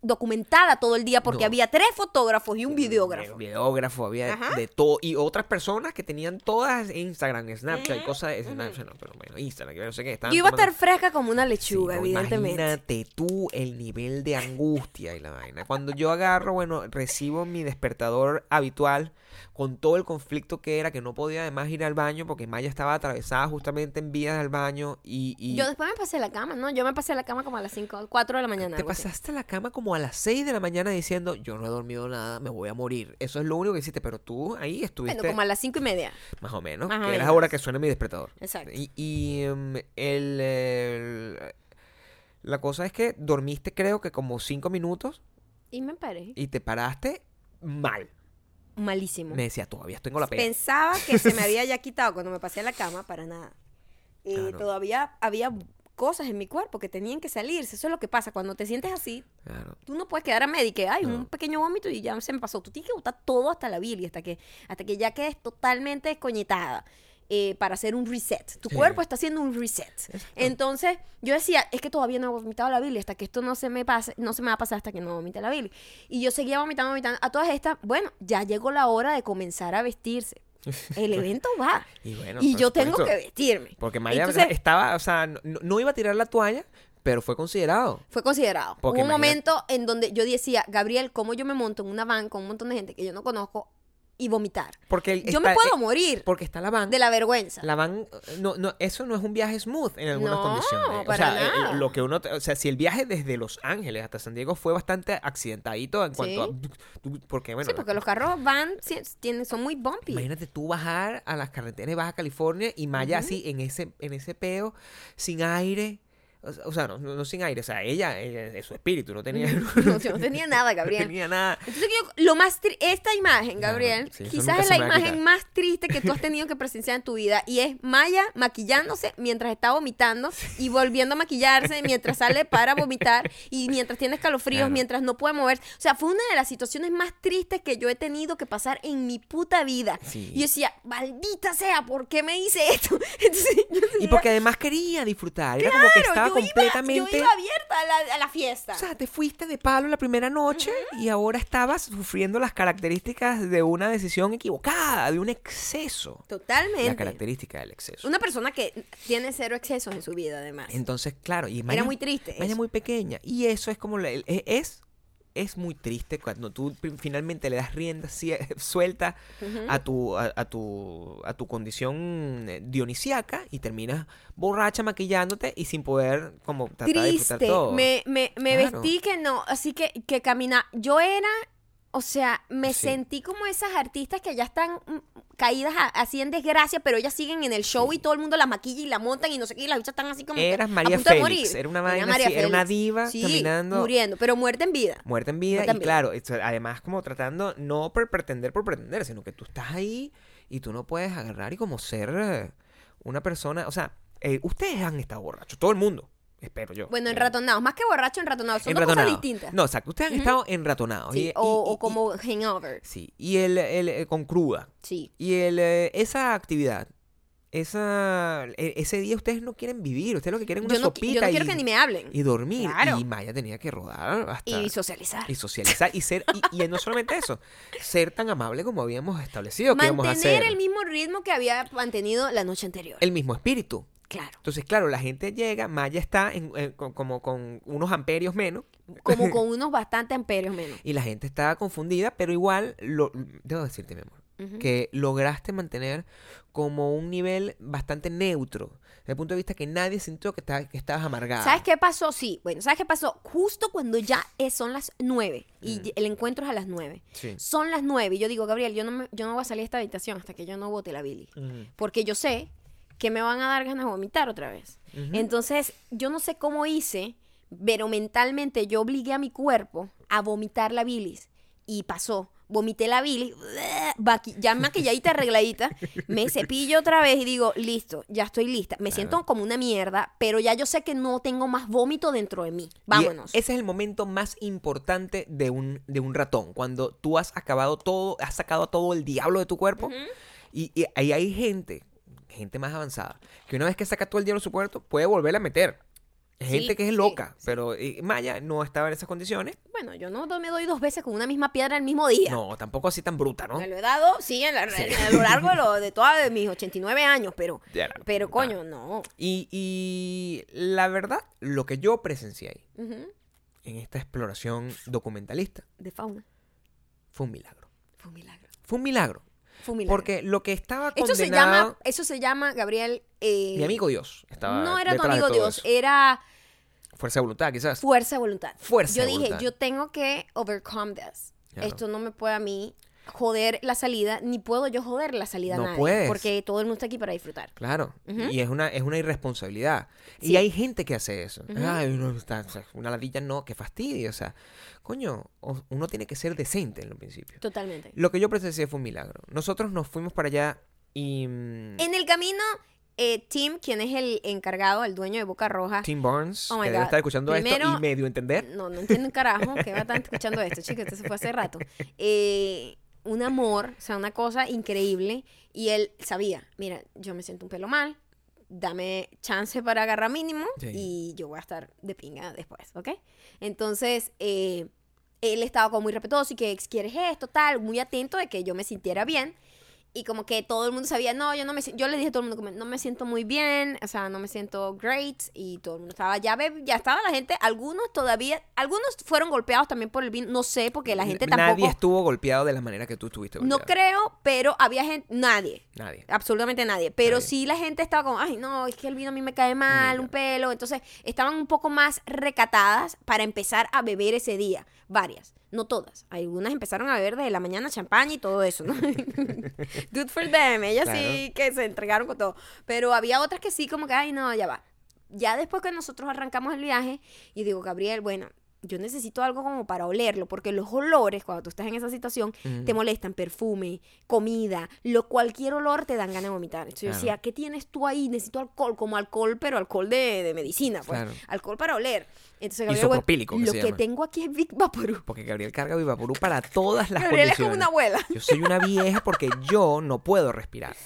documentada todo el día porque No. había tres fotógrafos y un videógrafo. Videógrafo, había Ajá. de todo. Y otras personas que tenían todas Instagram, Snapchat y cosas de Snapchat, no, pero bueno, Instagram, que no sé qué. Yo iba a estar fresca como una lechuga, Sí, no, evidentemente. Imagínate tú el nivel de angustia y la vaina. Cuando yo agarro, bueno, recibo mi despertador habitual con todo el conflicto que era, que no podía además ir al baño porque Maya estaba atravesada justamente en vías al baño y... y Yo después me pasé a la cama, ¿no? Yo me pasé a la cama como a las 5, 4 de la mañana. te pasaste a la cama como a las 6 de la mañana diciendo, yo no he dormido nada, me voy a morir. Eso es lo único que hiciste, pero tú ahí estuviste Bueno, como a las 5 y media. más o menos, Más que es la menos. hora que suena mi despertador. Exacto. Y, y, em, el, el- la cosa es que dormiste creo que como 5 minutos Y me paré. y te paraste mal. Malísimo. Me decía, todavía tengo la pena. Pensaba que se me había ya <laughs> quitado cuando me pasé a la cama, para nada. Eh, Claro. Todavía había cosas en mi cuerpo que tenían que salirse. Eso es lo que pasa. Cuando te sientes así, Claro. tú no puedes quedar a medio y que hay No. un pequeño vómito y ya se me pasó. Tú tienes que botar todo hasta la bilis, hasta que, hasta que ya quedes totalmente descoñetada. eh, para hacer un reset. Tu Sí. cuerpo está haciendo un reset. Entonces, yo decía, es que todavía no he vomitado la bilis, hasta que esto no se me pase, no se me va a pasar hasta que no vomite la bilis. Y yo seguía vomitando, vomitando. A todas estas, bueno, ya llegó la hora de comenzar a vestirse. <laughs> El evento va. Y bueno, y por yo tengo que vestirme. Porque Maya Entonces, estaba, o sea, no, no iba a tirar la toalla, pero fue considerado. fue considerado. Porque Hubo un momento en donde yo decía, Gabriel, ¿cómo yo me monto en una van con un montón de gente que yo no conozco y vomitar? Porque el- Yo está- me puedo eh, morir Porque está la van. de la vergüenza. La van, no, no, eso no es un viaje smooth en algunas No, condiciones. para o sea, eh, lo que uno, o sea, si el viaje desde Los Ángeles hasta San Diego fue bastante accidentadito en cuanto a, porque bueno, sí, porque los carros van, tienen, son muy bumpy. imagínate tú bajar a las carreteras de Baja California y Maya así en ese, en ese peo, sin aire, O sea, no, no sin aire, o sea, ella, ella su espíritu, no tenía, <laughs> <laughs> No, no tenía nada, no Gabriel. tenía nada. Entonces yo, lo más tri- esta imagen, Claro, Gabriel, sí, quizás es la imagen más triste que tú has tenido que presenciar en tu vida y es Maya maquillándose mientras está vomitando y volviendo a maquillarse mientras sale para vomitar y mientras tiene escalofríos, Claro. mientras no puede moverse. O sea, fue una de las situaciones más tristes que yo he tenido que pasar en mi puta vida. Sí. Y yo decía, maldita sea, ¿por qué me hice esto? <laughs> Entonces, yo Y porque además quería disfrutar, era como que "Claro, estaba yo iba- completamente... yo iba abierta a la, a la fiesta. O sea, te fuiste de palo la primera noche y ahora estabas sufriendo las características de una decisión equivocada, de un exceso. Totalmente. La característica del exceso. Una persona que tiene cero excesos en su vida, además. Entonces, claro, y Era muy triste. Maya muy pequeña. Y eso es como, la- e- es, es muy triste cuando tú finalmente le das rienda <laughs> suelta a, tu, a, a tu, a tu condición eh, dionisíaca y terminas borracha maquillándote y sin poder como tratar de disfrutar Triste. todo. Me, me, me Claro. vestí que no. Así que, que camina. Yo era. O sea, me Sí. sentí como esas artistas que ya están mm, caídas a- así en desgracia, pero ellas siguen en el show y todo el mundo las maquilla y la montan y no sé qué, y las bichas están así como Eras a María de Félix, morir. era una vaina era una Félix. diva Sí, caminando. muriendo, pero muerta en vida. Muerta en vida en y vida. claro, además como tratando, no por pretender por pretender, sino que tú estás ahí y tú no puedes agarrar y como ser eh, una persona, o sea, eh, ustedes han estado borrachos, todo el mundo, espero yo. Bueno, enratonados, más que borracho, enratonados. Son dos cosas distintas. No, exacto, ustedes han estado enratonados. Sí, y- y- o, y- o como hangover. Sí, y el, el, eh, con cruda. Sí. Y el, eh, esa actividad, esa, e- ese día ustedes no quieren vivir, ustedes lo que quieren es una no, sopita yo no y, quiero que ni me hablen. y dormir. Claro. Y Maya tenía que rodar hasta... Y socializar. y socializar y ser y, y no solamente eso ser tan amable como habíamos establecido que íbamos a Mantener hacer el mismo ritmo que había mantenido la noche anterior. el mismo espíritu Claro. entonces claro la gente llega Maya está en- en- con- como con unos amperios menos Como <laughs> con unos bastantes amperios menos. y la gente está confundida pero igual lo debo decirte mi amor que lograste mantener como un nivel bastante neutro desde el punto de vista que nadie sintió que, estaba- que estabas amargada ¿Sabes qué pasó? Sí, bueno, ¿sabes qué pasó? Justo cuando ya es- son las nueve y Mm. el encuentro es a las nueve. sí Son las nueve y yo digo, Gabriel, yo no, me- yo no voy a salir de esta habitación hasta que yo no bote la Billy. Porque yo sé que me van a dar ganas de vomitar otra vez. Entonces, yo no sé cómo hice, pero mentalmente yo obligué a mi cuerpo a vomitar la bilis. Y pasó. Vomité la bilis, ya maquilladita, arregladita, <laughs> me cepillo otra vez y digo, listo, ya estoy lista. Me siento como una mierda, pero ya yo sé que no tengo más vómito dentro de mí. Vámonos. Y ese es el momento más importante de un, de un ratón. Cuando tú has acabado todo, has sacado todo el diablo de tu cuerpo. y, y ahí hay gente, gente más avanzada, que una vez que saca todo el diablo de su cuerpo, puede volver a meter. Sí, Gente que es loca, sí. pero eh, Maya no estaba en esas condiciones. Bueno, yo no me doy dos veces con una misma piedra el mismo día. No, tampoco así tan bruta, ¿no? Me lo he dado, sí, en la- a lo largo de, lo- de toda de mis 89 años, pero, pero coño, no. Y, y la verdad, lo que yo presencié ahí, en esta exploración documentalista, De fauna. fue un milagro. Fue un milagro. Fue un milagro. Milagro. Porque lo que estaba Eso se condenado... llama, eso se llama, Gabriel. eh, Mi amigo Dios estaba No era tu amigo Dios, eso. era Fuerza de voluntad, quizás. fuerza de voluntad. Fuerza Yo de dije, voluntad. yo tengo que overcome this. Claro. Esto no me puede a mí joder la salida, ni puedo yo joder la salida a No nadie. puedes. Porque todo el mundo está aquí para disfrutar. Claro. Y es una, es una irresponsabilidad. Sí. Y hay gente que hace eso. Ay, no, está, una ladilla no, que fastidio. O sea, coño, uno tiene que ser decente en los principios. Totalmente. Lo que yo presencié fue un milagro. Nosotros nos fuimos para allá y... mm, En el camino, eh, Tim, quien es el encargado, el dueño de Boca Roja, Tim Barnes, Oh que debe estar escuchando esto y medio entender. No, no entiendo un carajo que va a estar escuchando esto, chicos. Esto se fue hace rato. <laughs> Eh, un amor, o sea, una cosa increíble. Y él sabía, mira, yo me siento un pelo mal, dame chance para agarrar mínimo Sí. y yo voy a estar de pinga después, ¿ok? Entonces, eh, él estaba como muy respetuoso y que quieres esto, tal, muy atento de que yo me sintiera bien. Y como que todo el mundo sabía, no, yo no me yo le dije a todo el mundo no me siento muy bien, o sea, no me siento great y todo el mundo estaba ya ya estaba la gente, algunos todavía, algunos fueron golpeados también por el vino, no sé, porque la gente N- Nadie tampoco estuvo golpeado de la manera que tú estuviste no golpeado. creo, pero había gente, nadie, Nadie. absolutamente nadie, pero Nadie. sí la gente estaba como, ay, no, es que el vino a mí me cae mal, un pelo, entonces estaban un poco más recatadas para empezar a beber ese día, varias. No todas. Algunas empezaron a beber desde la mañana champaña y todo eso, ¿no? <laughs> Good for them. Ellas sí que se entregaron con todo. Pero había otras que sí como que, ay, no, ya va. ya después que nosotros arrancamos el viaje, y digo, Gabriel, bueno, yo necesito algo como para olerlo, porque los olores, cuando tú estás en esa situación, te molestan, perfume, comida, lo cualquier olor te dan ganas de vomitar. Entonces yo decía, ¿qué tienes tú ahí? Necesito alcohol, como alcohol, pero alcohol de, de medicina, pues. Claro. Alcohol para oler. Entonces, Gabriel, bueno, que lo que tengo aquí es Big Vaporub. Porque Gabriel carga Vivapurú para todas las Gabriel es condiciones. como una abuela. Yo soy una vieja porque yo no puedo respirar.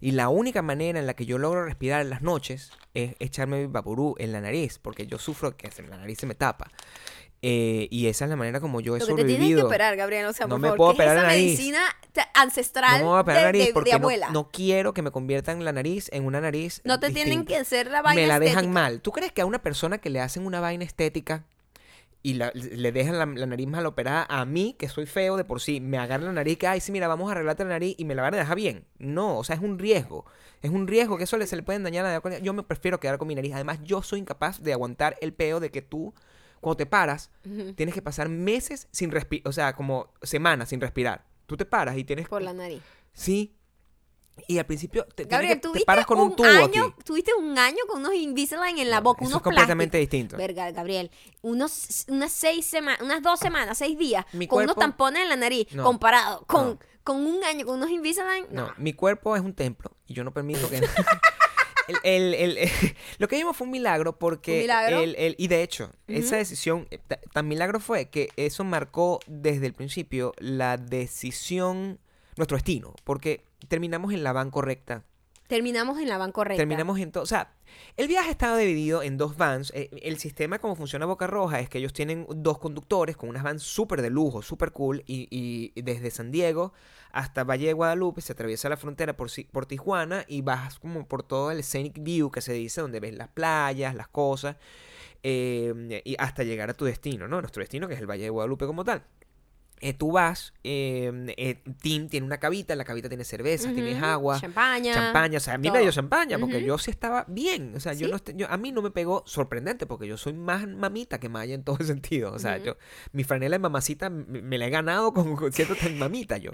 Y la única manera en la que yo logro respirar en las noches es echarme Vaporú en la nariz, porque yo sufro que la nariz se me tapa. Eh, y esa es la manera como yo he Lo que te tienes que sobrevivido. operar, Gabriel, o sea, No por me favor, puedo ¿qué es operar esa la nariz. medicina ancestral no me voy a pegar de, la nariz de- de porque no, abuela? no quiero que me conviertan la nariz en una nariz. No te tienen que hacer la vaina Me la dejan estética. mal. ¿Tú crees que a una persona que le hacen una vaina estética y la- le dejan la, la nariz mal operada a mí, que soy feo de por sí, me agarran la nariz que, ay, sí, mira, vamos a arreglarte la nariz y me la van a dejar bien? No, o sea, es un riesgo. Es un riesgo que eso le, se le pueden dañar a la Yo me prefiero quedar con mi nariz. Además, yo soy incapaz de aguantar el peo de que tú, cuando te paras, Ujú, tienes que pasar meses sin respirar, o sea, como semanas sin respirar. Tú te paras y tienes... Por la nariz. Sí. Y al principio te, Gabriel, que- te tuviste paras con un, un, tubo año, aquí. tuviste un año con unos Invisalign en la boca, eso unos es completamente plásticos. distinto. Verga, Gabriel, unos, unas seis semanas, unas dos semanas, seis días, Mi con unos cuerpo- tampones en la nariz, No. comparado con, No. con un año con unos Invisalign, no. No, mi cuerpo es un templo y yo no permito que... <laughs> el, el- el- <laughs> lo que vimos fue un milagro porque... Y de hecho, esa decisión, eh, ta- tan milagro fue que eso marcó desde el principio la decisión, nuestro destino, porque terminamos en la van correcta Terminamos en la van correcta. Terminamos en todo. O sea, el viaje estaba dividido en dos vans. Eh, El sistema como funciona Boca Roja es que ellos tienen dos conductores con unas vans súper de lujo, súper cool. Y, y desde San Diego hasta Valle de Guadalupe se atraviesa la frontera por, por Tijuana y vas como por todo el scenic view que se dice, donde ves las playas, las cosas, eh, y hasta llegar a tu destino, ¿no? Nuestro destino que es el Valle de Guadalupe como tal. Eh, tú vas, eh, eh, Tim tiene una cabita, la cabita tiene cervezas, tienes Ujú, agua, Champaña. champaña, o sea, a mí me dio champaña porque yo sí estaba bien, o sea, yo no yo- a mí no me pegó sorprendente porque yo soy más mamita que Maya en todo <laughs> sentido, o sea, yo mi franela de mamacita me, me la he ganado con, con siendo tan mamita yo.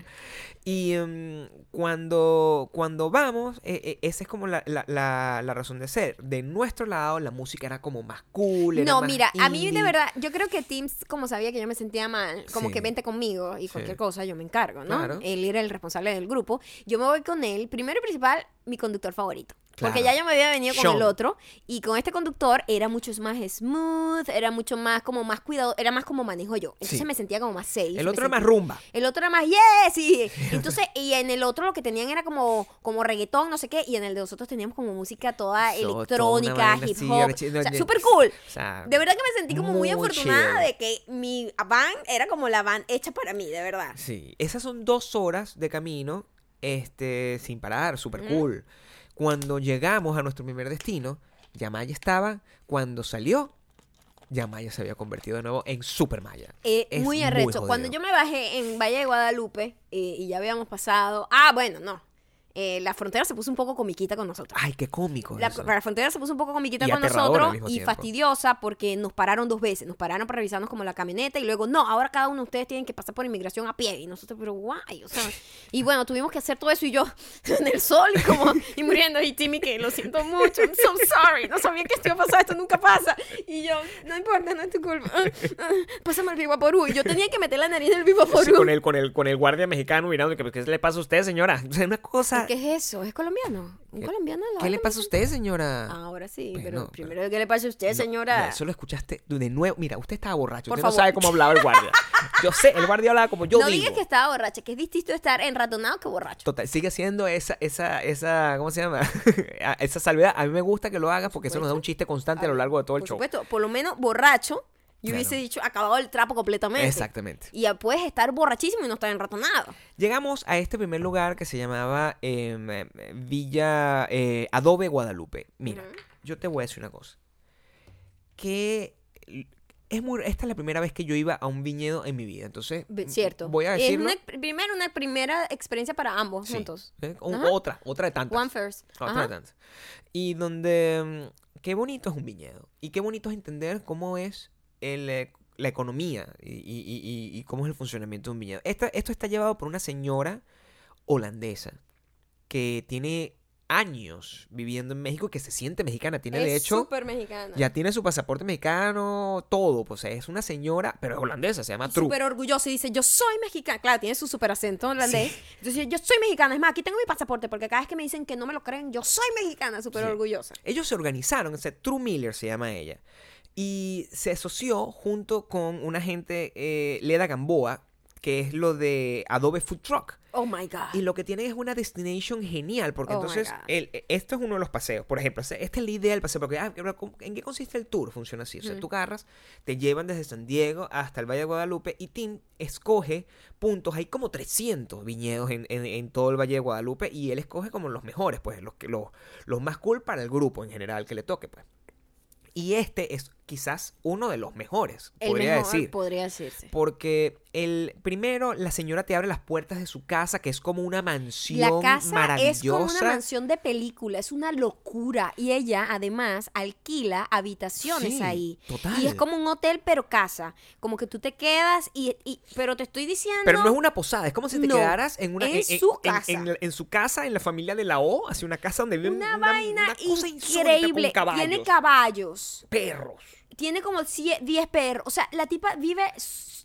Y em, cuando cuando vamos, eh, esa es como la, la, la- la razón de ser. De nuestro lado la música era como más cool, era No, más mira, a mí de verdad, yo creo que Teams, como sabía que yo me sentía mal, como Sí. que vente conmigo y cualquier Sí. cosa yo me encargo, ¿no? Claro. Él era el responsable del grupo. Yo me voy con él, primero y principal, mi conductor favorito. Porque ya yo me había venido con el otro y con este conductor era mucho más smooth, era mucho más como más cuidado, era más como manejo yo. Entonces Sí. me sentía como más safe. El otro era más rumba. el otro era más yes y <laughs> entonces y en el otro lo que tenían era como como reggaetón no sé qué y en el de nosotros teníamos como música toda So, electrónica hip hop arrechi- o sea, de- súper cool O sea, de verdad que me sentí como muy, Muy afortunada de que mi van era como la van hecha para mí de verdad Sí, esas son dos horas de camino, este, sin parar, súper Ujú. cool. Cuando llegamos a nuestro primer destino, Yamaya estaba, cuando salió, Yamaya se había convertido de nuevo en Super Maya. Eh, muy muy arrecho cuando yo me bajé en Valle de Guadalupe eh, y ya habíamos pasado ah bueno no Eh, la frontera se puso un poco comiquita con nosotros Ay, qué cómico La, eso. la frontera se puso un poco comiquita Y con nosotros y tiempo. fastidiosa porque nos pararon dos veces. Nos pararon para revisarnos como la camioneta y luego, no, ahora cada uno de ustedes tienen que pasar por inmigración a pie. Y nosotros, pero guay, o sea. Y bueno, tuvimos que hacer todo eso y yo <laughs> en el sol y como, y muriendo. Y Timmy, que lo siento mucho, I'm so sorry. No sabía que esto iba a pasar, esto nunca pasa. Y yo, no importa, no es tu culpa. <laughs> Pásame el Vivaporú. Y yo tenía que meter la nariz del Sí, Vivaporú. con el, con el, con el guardia mexicano mirando que qué le pasa a usted, señora. <laughs> O sea, una cosa. ¿Qué es eso? ¿Es colombiano? ¿Un ¿Qué- colombiano? ¿Qué le pasa a usted, señora? Ahora sí, pero pero- primero, ¿qué le pasa a usted, No, señora? mira, eso lo escuchaste de nuevo. Mira, usted estaba borracho. Por usted no favor. sabe cómo hablaba el guardia. Yo sé, el guardia hablaba como yo no digo. digas que estaba borracha, que es distinto estar enratonado que borracho. Total, sigue siendo esa, esa, esa, ¿cómo se llama? <laughs> Esa salvedad. A mí me gusta que lo hagas porque eso nos da un chiste constante a lo largo de todo el Por show. supuesto, por lo menos borracho, yo Claro. hubiese dicho acabado el trapo completamente. Exactamente. Y ya puedes estar borrachísimo y no estar enratonado. Llegamos a este primer lugar que se llamaba em, eh, Villa eh, Adobe Guadalupe. Mira, yo te voy a decir una cosa. Que es muy, esta es la primera vez que yo iba a un viñedo en mi vida. Entonces, Cierto. voy a Es decirlo. una- primero, una primera experiencia para ambos Sí. juntos. ¿eh? O-. Otra, otra de tantas. One first. Otra Ajá. de tantas. Y donde, mm, qué bonito es un viñedo. Y qué bonito es entender cómo es el, eh, la economía y, y- y- y- cómo es el funcionamiento de un viñedo. Esta- esto está llevado por una señora holandesa que tiene años viviendo en México que se siente mexicana. Tiene, de es hecho, súper mexicana. ya tiene su pasaporte mexicano, todo. Pues es una señora, pero es holandesa, se llama Y True. súper orgullosa y dice, yo soy mexicana. Claro, tiene su súper acento holandés. Entonces, yo soy mexicana. Es más, aquí tengo mi pasaporte porque cada vez que me dicen que no me lo creen, yo soy mexicana, súper Sí. orgullosa. Ellos se organizaron, o sea, True Miller se llama ella. Y se asoció junto con una gente, eh, Leda Gamboa, que es lo de Adobe Food Truck. Oh my God. Y lo que tiene es una destination genial, porque Oh entonces el- esto es uno de los paseos. Por ejemplo, esta es la idea del paseo, porque ah, pero ¿cómo- ¿en qué consiste el tour? Funciona así. O sea, Mm. tú agarras, te llevan desde San Diego hasta el Valle de Guadalupe y Tim escoge puntos. Hay como 300 viñedos en, en- en todo el Valle de Guadalupe y él escoge como los mejores, pues los, que- los, los más cool para el grupo en general que le toque, pues. Y este es quizás uno de los mejores, El podría mejor, decir. Podría decirse. Porque el primero, la señora te abre las puertas de su casa, que es como una La mansión casa es maravillosa. como una mansión de película, es una locura. Y ella, además, alquila habitaciones Sí, ahí. total. Y es como un hotel, pero casa. Como que tú te quedas y... y- pero te estoy diciendo... Pero no es una posada, es como si te No, quedaras en una en su casa. En, en su casa, en la familia de la O, así una casa donde viven una, vaina una cosa increíble. Tiene caballos. perros. Tiene como 10 perros. O sea, la tipa vive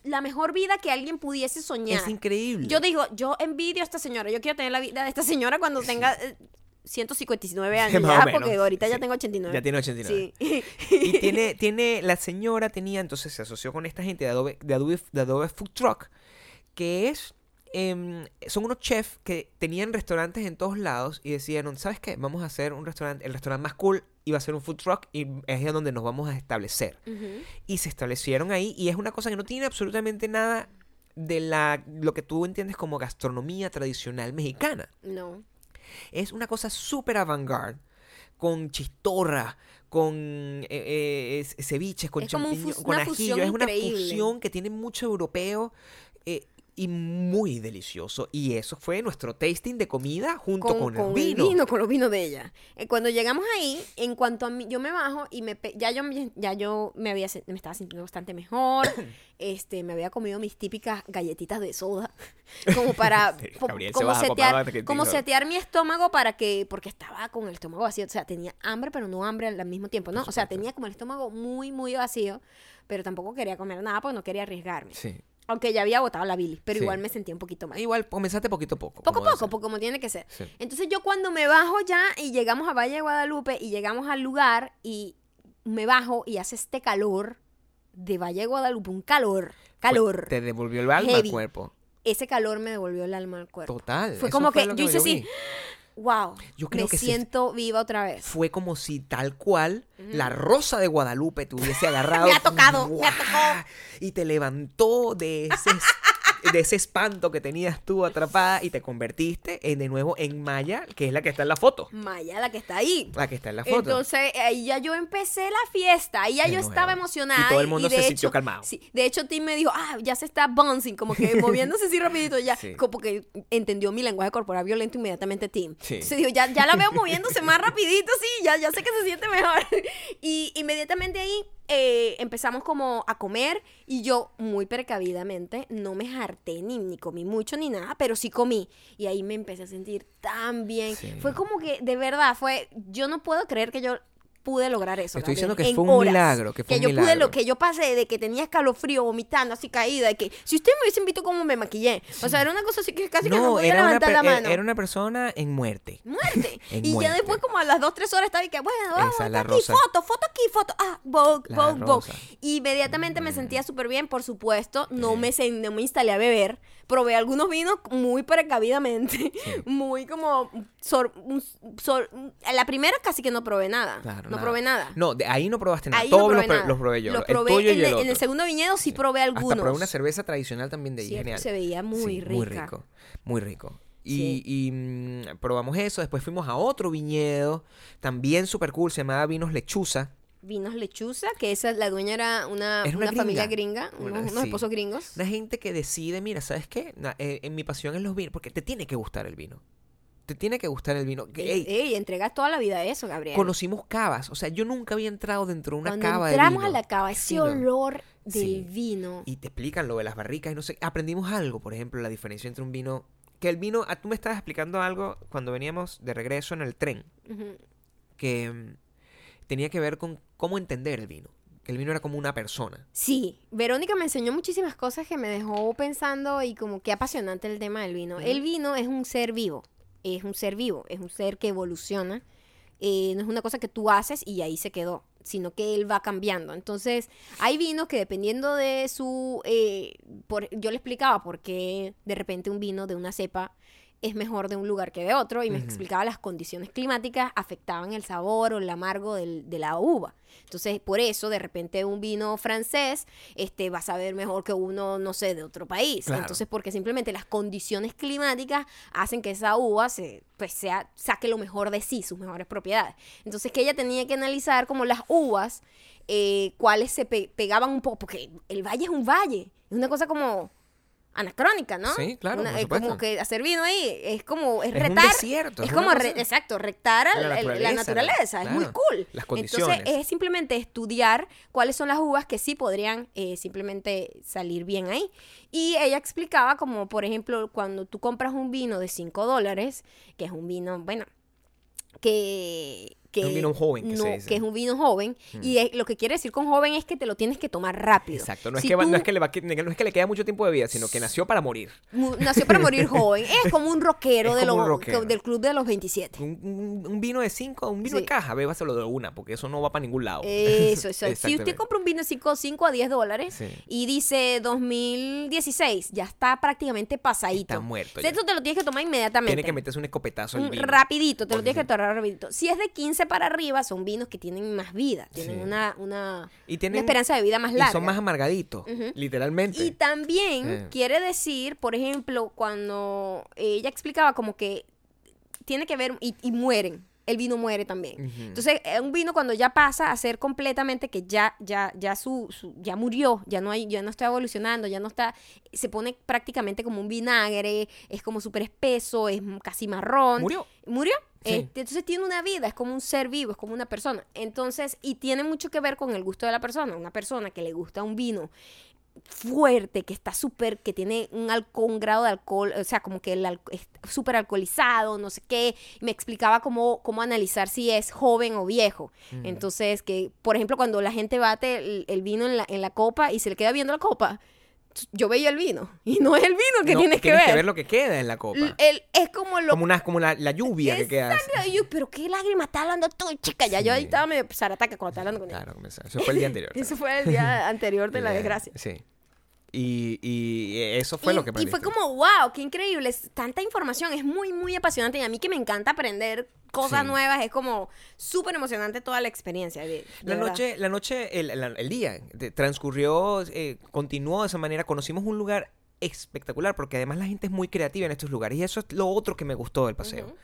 la mejor vida que alguien pudiese soñar. Es increíble. Yo digo, yo envidio a esta señora. Yo quiero tener la vida de esta señora cuando tenga eh, 159 <laughs> años. Más ya, menos. porque ahorita ya tengo 89. Ya tiene 89. Sí. Y tiene, tiene, la señora tenía, entonces se asoció con esta gente de Adobe, de Adobe, de Adobe Food Truck, que es, em, son unos chefs que tenían restaurantes en todos lados y decían, ¿sabes qué? Vamos a hacer un restaurante, el restaurante más cool iba a ser un food truck y es donde nos vamos a establecer. Y se establecieron ahí y es una cosa que no tiene absolutamente nada de la, lo que tú entiendes como gastronomía tradicional mexicana. No. Es una cosa súper avant-garde, con chistorra, con eh, eh, es- ceviches, con Es como un champiñón, fus- con ajillo. Es una increíble. fusión que tiene mucho europeo eh, y muy delicioso. Y eso fue nuestro tasting de comida junto con, el vino. con los vinos de ella. Eh, Cuando llegamos ahí, en cuanto a mí, yo me bajo y me ya yo me- ya yo me había me estaba sintiendo bastante mejor. <coughs> este, me había comido mis típicas galletitas de soda <laughs> como para <laughs> Sí, po- Gabriel se como setear, como setear mi estómago para que porque estaba con el estómago vacío, o sea, tenía hambre pero no hambre al mismo tiempo, ¿no? O sea, tenía como el estómago muy muy vacío, pero tampoco quería comer nada porque no quería arriesgarme. Sí. Aunque ya había botado la bilis, pero Sí. igual me sentía un poquito mal. Igual comenzaste poquito a poco. Poco a poco, porque como tiene que ser. Sí. Entonces yo cuando me bajo ya y llegamos a Valle de Guadalupe y llegamos al lugar y me bajo y hace este calor de Valle de Guadalupe, un calor, calor. Te devolvió el alma Heavy. al cuerpo. Ese calor me devolvió el alma al cuerpo. Total. Fue como que yo hice así, wow, Yo creo me que siento viva otra vez. Fue como si tal cual la rosa de Guadalupe te hubiese <laughs> agarrado. Me ha tocado, me ha tocado. Y te levantó de ese, de ese espanto que tenías tú atrapada y te convertiste en, de nuevo en Maya, que es la que está en la foto. Maya, la que está ahí. La que está en la foto. Entonces, ahí ya yo empecé la fiesta, ahí ya De yo nuevo. estaba emocionada. Y todo el mundo de se sintió calmado. Sí, de hecho, Tim me dijo, ah, ya se está bouncing, como que moviéndose así rapidito, ya, Sí. como que entendió mi lenguaje corporal violento inmediatamente Tim. Sí. Entonces dijo, ya, ya la veo moviéndose más rapidito, sí, ya, ya sé que se siente mejor. <laughs> Y inmediatamente ahí eh, empezamos como a comer y yo muy precavidamente no me harté ni, ni comí mucho ni nada, pero sí comí. Y ahí me empecé a sentir tan bien. Sí. Fue como que, de verdad, fue, yo no puedo creer que yo pude lograr eso. Estoy Gabriel, diciendo que fue un horas. milagro, que fue un yo pude lo que yo pasé de que tenía escalofrío, vomitando, así caída, de que si usted me hubiese visto cómo me maquillé, o sea, era una cosa así que casi que no podía levantar la era- mano. era una persona en muerte. Muerte. <laughs> En y muerte. ya después, como a las 2, 3 horas, estaba y que, bueno, vamos, Esa, la aquí, rosa. foto, foto aquí, foto. Ah, Vogue, Vogue, Vogue. Inmediatamente me sentía súper bien, por supuesto. No me, no me instalé a beber. Probé algunos vinos muy precavidamente. <laughs> Muy como. sor- un- sor- la primera casi que no probé nada. Claro, no nada. probé nada. No, de ahí no probaste nada. Ahí no Todos probé los, pro- nada. los probé yo. Los el probé y en, el el, otro. en el segundo viñedo, sí probé algunos. Hasta probé una cerveza tradicional también de ahí. Sí, genial. se veía muy Sí, rica. Muy rico, muy rico. Y, Sí. y, mm, probamos eso, después fuimos a otro viñedo, también súper cool, se llamaba Vinos Lechuza. Vinos Lechuza, que esa, la dueña era una, Era una una familia gringa, Una- unos, unos sí. esposos gringos. Una gente que decide, mira, ¿sabes qué? Na- eh, en mi pasión es los vinos, porque te tiene que gustar el vino. Te tiene que gustar el vino. Ey, Ey, entregas toda la vida a eso, Gabriel. conocimos cavas, o sea, yo nunca había entrado dentro de una Cuando cava entramos de vino. a la cava, ese olor del Sí. vino. Y te explican lo de las barricas y no sé, aprendimos algo, por ejemplo, la diferencia entre un vino que el vino, ah, tú me estabas explicando algo cuando veníamos de regreso en el tren, Ujú. que mm, tenía que ver con cómo entender el vino. Que el vino era como una persona. Sí, Verónica me enseñó muchísimas cosas que me dejó pensando y como qué apasionante el tema del vino. El vino es un ser vivo, es un ser vivo, es un ser que evoluciona. eh, no es una cosa que tú haces y ahí se quedó, sino que él va cambiando. Entonces, hay vinos que dependiendo de su... eh, por- yo le explicaba por qué de repente un vino de una cepa es mejor de un lugar que de otro y me explicaba las condiciones climáticas afectaban el sabor o el amargo del- de la uva. Entonces, por eso, de repente, un vino francés este, va a saber mejor que uno, no sé, de otro país. Claro. Entonces, porque simplemente las condiciones climáticas hacen que esa uva se, pues, sea, saque lo mejor de sí, sus mejores propiedades. Entonces, que ella tenía que analizar como las uvas, eh, cuáles se pe- pegaban un poco, porque el valle es un valle, es una cosa como anacrónica, ¿no? Sí, claro, Una- por es como que hacer vino ahí es como es Es un retar desierto, es es como re- exacto retar al- La naturaleza, es muy cool Las entonces condiciones. es simplemente estudiar cuáles son las uvas que sí podrían eh, simplemente salir bien ahí y ella explicaba como por ejemplo cuando tú compras un vino de 5 dólares que es un vino bueno que que Es un vino joven, que se no, dice. que es un vino joven y es- lo que quiere decir con joven es que te lo tienes que tomar rápido Exacto. No es, Si que, va- no, tú- es que le va, que- no es que le queda mucho tiempo de vida, sino que nació para morir. nació para morir <laughs> joven es como un rockero, Es de como un rockero. del club de los 27 Un, un- un vino de 5, un vino Sí. de caja, bébaselo de una, porque eso no va para ningún lado. Eso, <laughs> eso. si usted compra un vino de 5, 5 a 10 dólares Sí. y dice 2016, ya está prácticamente pasadito. Está muerto Esto ya. te lo tienes que tomar inmediatamente. Tiene que meterse un escopetazo al vino. rapidito, te lo tienes que sí. tomar rapidito. Si es de 15 para arriba, son vinos que tienen más vida, tienen Sí. una, una, Y una esperanza de vida más y larga. son más amargaditos, literalmente. Y también Eh. quiere decir, por ejemplo, cuando ella explicaba como que tiene que ver y, y mueren. El vino muere también. Entonces, eh, un vino cuando ya pasa a ser completamente que ya, ya, ya su, su- ya murió, ya no hay, ya no está evolucionando, ya no está, se pone prácticamente como un vinagre, es como súper espeso, es casi marrón. Murió. ¿Murió? Sí. Este, entonces tiene una vida, es como un ser vivo, es como una persona. Entonces, y tiene mucho que ver con el gusto de la persona. Una persona que le gusta un vino fuerte, que está súper, que tiene un, alco- un grado de alcohol, o sea, como que el alco- es súper alcoholizado, no sé qué. Y me explicaba cómo, cómo analizar si es joven o viejo. Entonces, que, por ejemplo, cuando la gente bate el, el vino en la, en la copa y se le queda viendo la copa, yo veía el vino. <laughs> Y no es el vino que No, tienes que tienes ver. que ver lo que queda en la copa. L- el- es como lo como una, como la, la lluvia que queda. Yo, pero qué lágrima está hablando tú, chica. Ya yo ahí Sí. estaba medio zarataca cuando estaba hablando con ella. Claro, eso fue el día anterior. <laughs> Eso fue el día <laughs> anterior de la desgracia. Sí. Y, y eso fue y, lo que y fue como, wow, qué increíble. es tanta información. Es muy, muy apasionante. Y a mí que me encanta aprender cosas Sí. nuevas. Es como súper emocionante toda la experiencia. de- de La verdad. noche, la noche, el, día transcurrió, eh, continuó de esa manera. Conocimos un lugar espectacular porque además la gente es muy creativa en estos lugares y eso es lo otro que me gustó del paseo.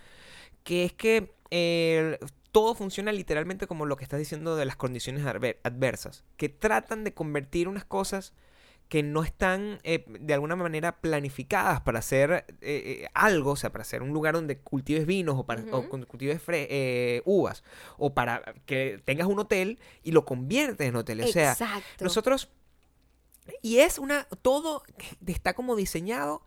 Que es que eh, todo funciona literalmente como lo que estás diciendo de las condiciones adver- adversas, que tratan de convertir unas cosas que no están eh, de alguna manera planificadas para hacer eh, eh, algo, o sea, para hacer un lugar donde cultives vinos o para o Ujú. con- cultives fre- eh, uvas, o para que tengas un hotel y lo conviertes en hotel. O sea, Exacto. nosotros. Y es una. Todo está como diseñado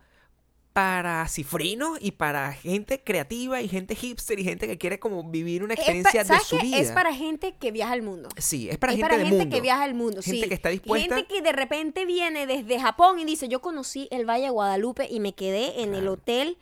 para cifrinos y para gente creativa y gente hipster y gente que quiere como vivir una experiencia de ¿sabes su vida. Es para gente que viaja al mundo. Sí, es para es gente para del gente mundo. que viaja al mundo, Gente sí. que está dispuesta- Gente que de repente viene desde Japón y dice, yo conocí el Valle de Guadalupe y me quedé en el hotel,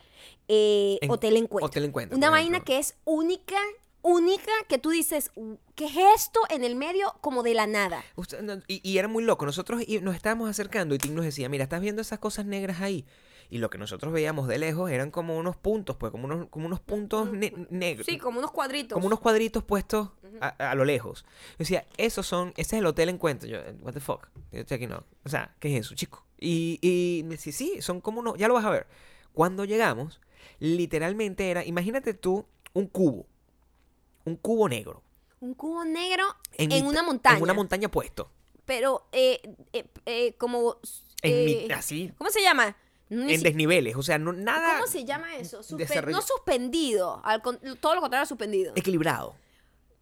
eh, En- Hotel Encuentro. Hotel Encuentro, Una vaina que es única, única, que tú dices, ¿qué es esto en el medio como de la nada? Usted- no, y, y era muy loco. Nosotros nos estábamos acercando y Tim nos decía, mira, ¿estás viendo esas cosas negras ahí? Y lo que nosotros veíamos de lejos eran como unos puntos, pues como unos, como unos puntos ne- negros. Sí, como unos cuadritos. como unos cuadritos puestos a, a lo lejos. Yo decía, esos son, ese es el hotel encuentro. Yo, what the fuck. Yo estoy aquí, no. O sea, ¿qué es eso, chico? Y, y me decía, sí, son como unos, ya lo vas a ver. Cuando llegamos, literalmente era, imagínate tú un cubo, un cubo negro. Un cubo negro En, en, una montaña. En una montaña puesto. Pero, eh, eh, eh, como... En eh, mi- así, ¿Cómo se llama? En si- desniveles. O sea, no, nada ¿Cómo se llama eso? Suspe- No suspendido, al con- todo lo contrario, suspendido. equilibrado.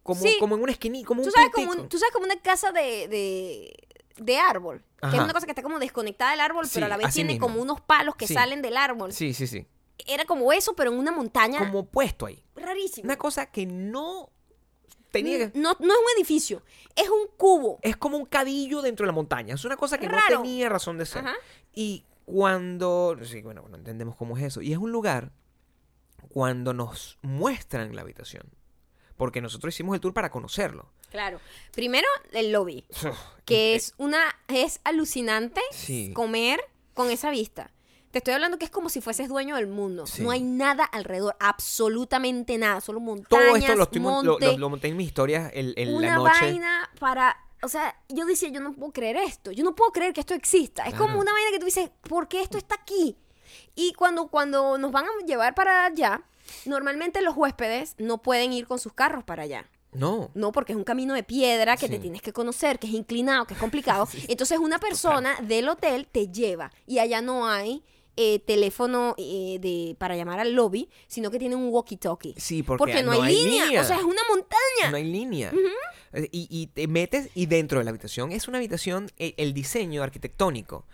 Como, Sí. como en una esquina, como un Tú sabes como, un- tú sabes como una casa de, de, de árbol. Que es una cosa que está como desconectada del árbol, Sí, pero a la vez tiene mismo. como unos palos que Sí. salen del árbol. Sí, sí, sí. era como eso, pero en una montaña. como puesto ahí. rarísimo. Una cosa que no tenía que... No, no es un edificio, es un cubo. Es como un cadillo dentro de la montaña. Es una cosa que Raro. no tenía razón de ser. Ajá. Y cuando... Sí, bueno, no entendemos cómo es eso. Y es un lugar cuando nos muestran la habitación. Porque nosotros hicimos el tour para conocerlo. Claro. Primero, el lobby, <laughs> que es una. es alucinante Sí. comer con esa vista. Te estoy hablando que es como si fueses dueño del mundo. Sí. No hay nada alrededor, absolutamente nada. Solo montañas, Todo esto lo, estoy mon- lo- monte, lo- lo monté en mis historias en, la una noche. vaina para. O sea, yo decía, yo no puedo creer esto. Yo no puedo creer que esto exista. Es como una vaina que tú dices, ¿por qué esto está aquí? Y cuando, cuando nos van a llevar para allá, normalmente los huéspedes no pueden ir con sus carros para allá. No. No, porque es un camino de piedra que te tienes que conocer, que es inclinado, que es complicado. <laughs> Entonces una persona del hotel te lleva y allá no hay eh, teléfono eh, de, para llamar al lobby, sino que tiene un walkie-talkie. Sí, porque, Porque no, hay, línea. O sea, es una montaña. No hay línea. Y, y te metes y dentro de la habitación es una habitación, eh, el diseño arquitectónico.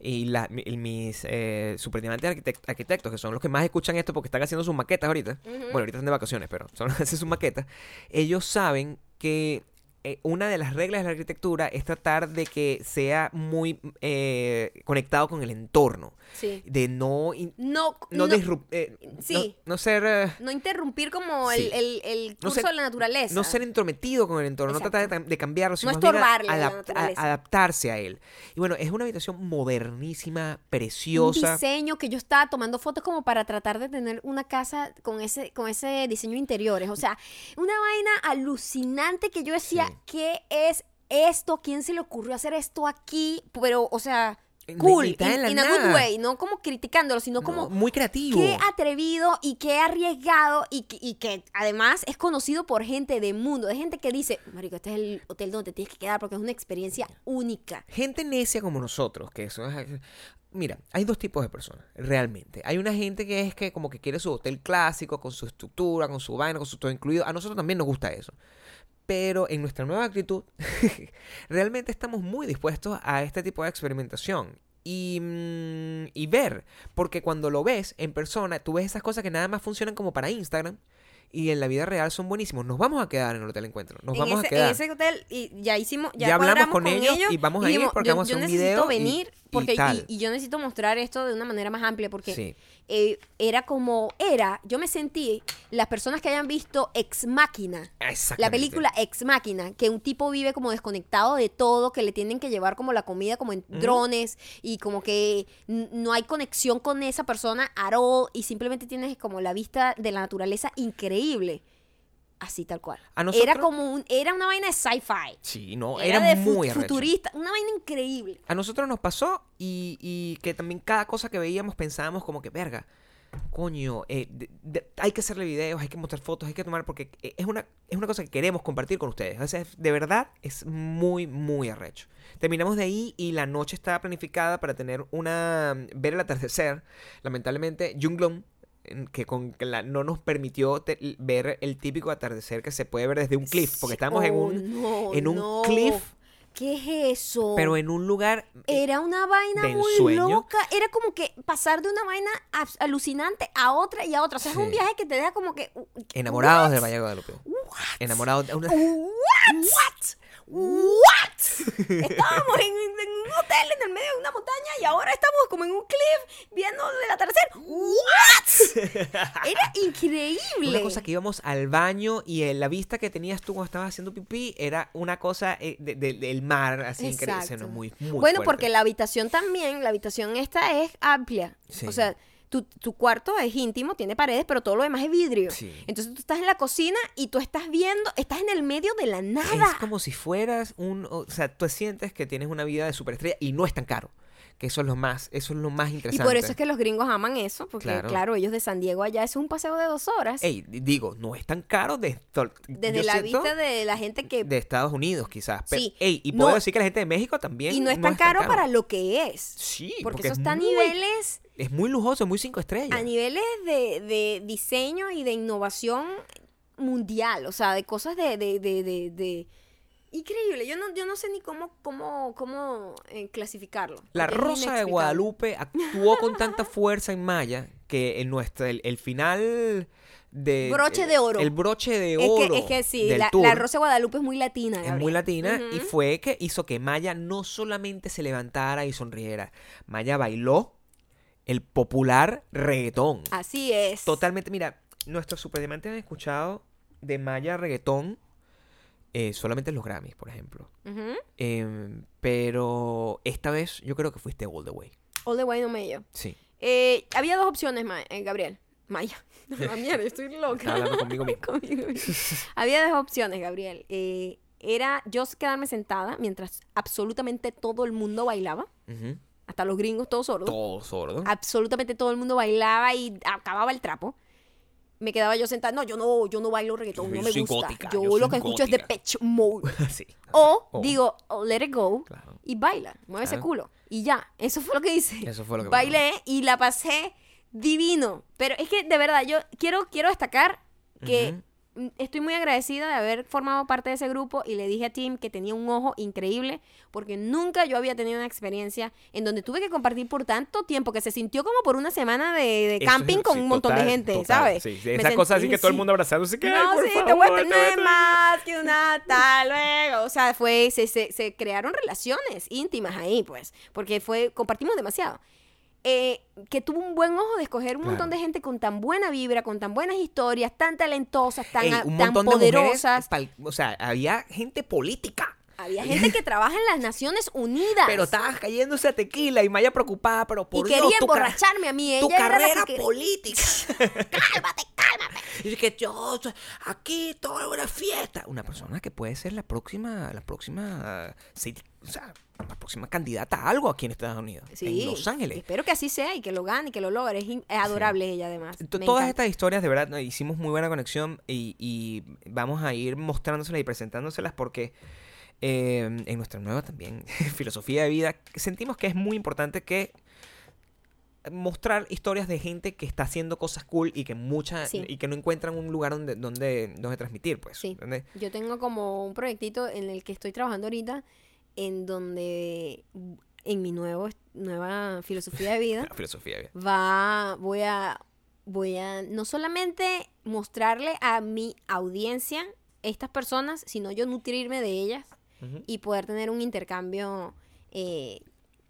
Y la- mis eh, superintendentes arquitect- arquitectos, que son los que más escuchan esto porque están haciendo sus maquetas ahorita. Bueno, ahorita están de vacaciones, pero son los que hacen sus maquetas. Ellos saben que eh, una de las reglas de la arquitectura es tratar de que sea muy eh, conectado con el entorno. Sí. De no, in- No, no, no, disrup- eh, Sí. no, no ser... no interrumpir como Sí. el, el, el No curso ser- de la naturaleza. No ser entrometido con el entorno, no tratar de, de cambiarlo, sino estorbarle a adap- adaptarse a él. Y bueno, es una habitación modernísima, un preciosa. diseño que yo estaba tomando fotos como para tratar de tener una casa con ese con ese diseño interiores, o sea, una vaina alucinante que yo decía. ¿Qué es esto? ¿Quién se le ocurrió hacer esto aquí? Pero, o sea, En cool, in, in a good way, no como criticándolo, sino No, como muy creativo. qué atrevido y qué arriesgado y, que- y que además es conocido por gente de mundo, de gente que dice, marico, este es el hotel donde te tienes que quedar porque es una experiencia única. Gente necia como nosotros, que eso es... Mira, hay dos tipos de personas, realmente. Hay una gente que es que como que quiere su hotel clásico, con su estructura, con su vaina, con su todo incluido. A nosotros también nos gusta eso. Pero en nuestra nueva actitud, <laughs> realmente estamos muy dispuestos a este tipo de experimentación. Y, mm, y ver, porque cuando lo ves en persona, tú ves esas cosas que nada más funcionan como para Instagram y en la vida real son buenísimos. Nos vamos a quedar en el Hotel Encuentro. Nos en, vamos ese, a quedar. en ese hotel y ya hicimos, ya, Ya hablamos con ellos y vamos a ir porque yo, vamos a hacer un video venir y porque y, tal. y yo necesito mostrar esto de una manera más amplia porque Sí. eh, era como era, yo me sentí las personas que hayan visto Ex Máquina. La película Ex Máquina, que un tipo vive como desconectado de todo, que le tienen que llevar como la comida como en drones y como que no hay conexión con esa persona at all y simplemente tienes como la vista de la naturaleza increíble. Así tal cual. A Era nosotros- como un, era una vaina de sci-fi. Sí, no, Era, era, de muy futurista, una vaina increíble. A nosotros nos pasó y, y que también cada cosa que veíamos pensábamos como que, verga, coño, eh, de- de- hay que hacerle videos, hay que mostrar fotos, hay que tomar, porque eh, es una, es una cosa que queremos compartir con ustedes. O sea, de verdad es muy, muy arrecho. Terminamos de ahí y la noche estaba planificada para tener una, ver el atardecer. Lamentablemente, Junglong, que con la- no nos permitió te- ver el típico atardecer que se puede ver desde un cliff, porque estábamos en Oh, un, no, en un no. cliff, ¿Qué es eso? pero en un lugar eh, Era una vaina de muy ensueño. loca. Era como que pasar de una vaina alucinante a otra y a otra. O sea, es un viaje que te deja como que. uh, Enamorados del Valle de Guadalupe. Enamorados de una... What? <laughs> What? <laughs> Estábamos en, en un hotel en el medio de una montaña y ahora estamos como en un cliff viendo el atardecer. What? <laughs> Era increíble. Una cosa que íbamos al baño y eh, la vista que tenías tú cuando estabas haciendo pipí era una cosa eh, de- de- del mar, así increíble. Muy, muy bueno, fuerte. porque la habitación también, la habitación esta es amplia. Sí. O sea, tu, tu cuarto es íntimo, tiene paredes, pero todo lo demás es vidrio. Sí. Entonces tú estás en la cocina y tú estás viendo, estás en el medio de la nada. Es como si fueras un... O sea, tú sientes que tienes una vida de superestrella y no es tan caro. Que eso es lo más, eso es lo más Y interesante. por eso es que los gringos aman eso, porque Claro. claro, ellos de San Diego allá, eso es un paseo de dos horas. Ey, di- digo, no es tan caro de, desde la vista de la gente que... de Estados Unidos, quizás. Pero, Sí. ey, y puedo No. decir que la gente de México también y no es tan caro, para lo que es. Sí, porque, porque eso es está a niveles, Es muy lujoso, muy cinco estrellas. a niveles de, de diseño y de innovación mundial, o sea, de cosas de, de, de- increíble. Yo no, yo no sé ni cómo, cómo, cómo eh, clasificarlo. La Rosa de. Guadalupe actuó con tanta <laughs> fuerza en Maya que en nuestra, el, el final de... Broche de oro. El broche de Es oro que, es que sí, del la, tour la Rosa de Guadalupe es muy latina. es muy latina y fue que hizo que Maya no solamente se levantara y sonriera, Maya bailó el popular reggaetón. Así es. Totalmente, mira, nuestros superdiamantes han escuchado de Maya reggaetón eh, solamente en los Grammys, por ejemplo. Em, pero esta vez yo creo que fuiste all the way. All the way no mello. Sí. Eh, había dos opciones, Ma- Gabriel. Maya. No, <laughs> <laughs> mierda, estoy loca. Hablando conmigo <laughs> mismo. Conmigo mismo. Había dos opciones, Gabriel. Era yo quedarme sentada mientras absolutamente todo el mundo bailaba. Hasta los gringos, todos sordos. Todo sordo. Absolutamente todo el mundo bailaba y acababa el trapo. Me quedaba yo sentada. No, yo no, yo no bailo reggaetón, Yo no me gusta. gótica, yo, yo lo que escucho es de Pitch Mode. <laughs> sí. O Oh. digo, oh, let it go Claro. y baila, mueve ese Claro. culo. Y ya, eso fue lo que hice. Eso fue lo que Bailé y la pasé divino. Pero es que de verdad, yo quiero, quiero destacar que estoy muy agradecida de haber formado parte de ese grupo y le dije a Tim que tenía un ojo increíble porque nunca yo había tenido una experiencia en donde tuve que compartir por tanto tiempo que se sintió como por una semana de, de camping es- con sí, un montón total, de gente, total, ¿sabes? Sí, sí, esa cosa así que todo el mundo abrazándose. Que, No, por sí, te favor, voy a te tener voy a- más que una hasta luego. O sea, fue, se, se, se crearon relaciones íntimas ahí, pues, porque fue, compartimos demasiado. Eh, que tuvo un buen ojo de escoger un montón de gente con tan buena vibra, con tan buenas historias, tan talentosas, tan, Ey, a- un tan montón de mujeres, poderosas. o sea, había gente política. Había gente que trabaja en las Naciones Unidas. Pero estabas cayéndose a tequila y Maya preocupada, pero y por quería Dios, tu, ca- emborracharme a mí. tu Ella la carrera que quería- política. <laughs> Cálmate, cálmate. Y que yo, aquí todo es una fiesta. Una persona que puede ser la próxima, la próxima, sí, o sea, la próxima candidata a algo aquí en Estados Unidos, Sí, en Los Ángeles. Espero que así sea y que lo gane y que lo logre. Es, adorable ella, además. Me Todas encanta. estas historias, de verdad, hicimos muy buena conexión y, y vamos a ir mostrándoselas y presentándoselas porque eh, en nuestra nueva también <laughs> filosofía de vida sentimos que es muy importante que mostrar historias de gente que está haciendo cosas cool y que muchas Sí. y que no encuentran un lugar donde donde, donde transmitir pues Sí. Yo tengo como un proyectito en el que estoy trabajando ahorita, en donde en mi nuevo, nueva filosofía de vida <laughs> filosofía de vida. va, voy a, voy a no solamente mostrarle a mi audiencia estas personas, sino yo nutrirme de ellas y poder tener un intercambio eh,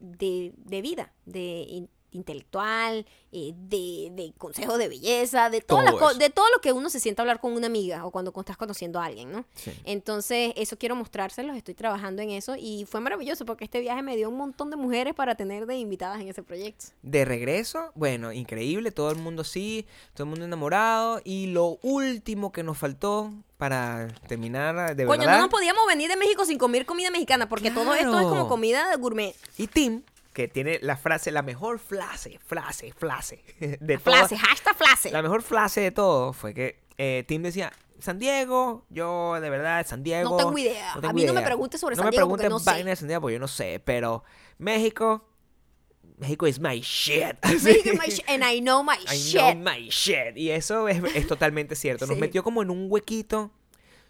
de, de vida, de intelectual, eh, de, de consejo de belleza, de, todas las Todo eso. de todo lo que uno se sienta a hablar con una amiga o cuando estás conociendo a alguien, ¿no? Sí. Entonces, eso quiero mostrárselos, estoy trabajando en eso y fue maravilloso porque este viaje me dio un montón de mujeres para tener de invitadas en ese proyecto. De regreso, bueno, increíble, todo el mundo sí, todo el mundo enamorado. Y lo último que nos faltó para terminar de Coño, verdad. no nos podíamos venir de México sin comer comida mexicana porque todo esto es como comida gourmet. Y Tim, que tiene la frase, la mejor frase, frase, frase <laughs> de Frase, hashtag frase. La mejor frase de todo fue que eh, Tim decía, San Diego, yo de verdad, San Diego. No tengo idea. tengo a mí no me preguntes sobre no San me Diego preguntes no sé. vaina de San Diego porque yo no sé, pero México, México is my shit. <laughs> México is my sh- and I know my I shit. know my shit. Y eso es, es totalmente cierto. Nos Sí. metió como en un huequito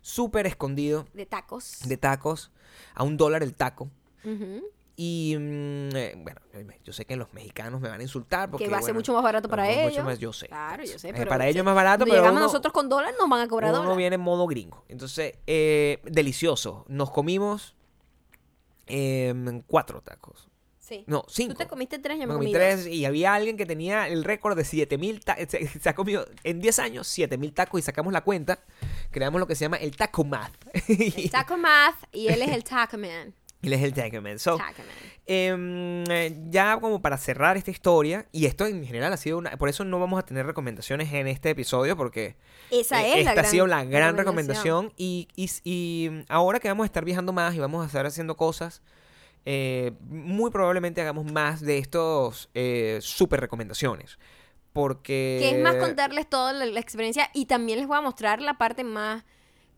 súper escondido De tacos. de tacos, a un dólar el taco. Ujú. Y mm, eh, bueno, yo sé que los mexicanos me van a insultar porque que va a ser bueno, mucho más barato para mucho ellos. más- yo sé. Claro, yo sé. Eh, Pero para ellos es más barato, pero llegamos uno- nosotros con dólar, nos van a cobrar uno dólar. viene en modo gringo. Entonces, eh, delicioso. Nos comimos em, cuatro tacos. Sí. No, Tú cinco. te comiste tres, yo Me me, comí tres y había alguien que tenía el récord de 7000 tacos. Se, se ha comido en 10 años 7000 tacos y sacamos la cuenta. Creamos lo que se llama el taco math. <laughs> El Taco Math y él es el Taco Man. Él es el taco man. So. Em, eh, ya como para cerrar esta historia, y esto en general ha sido una... Por eso no vamos a tener recomendaciones en este episodio, porque Esa eh, es esta ha sido la gran recomendación. Y, y- y ahora que vamos a estar viajando más y vamos a estar haciendo cosas, eh, muy probablemente hagamos más de estos eh, super recomendaciones. Porque... Que es más contarles toda la, la experiencia y también les voy a mostrar la parte más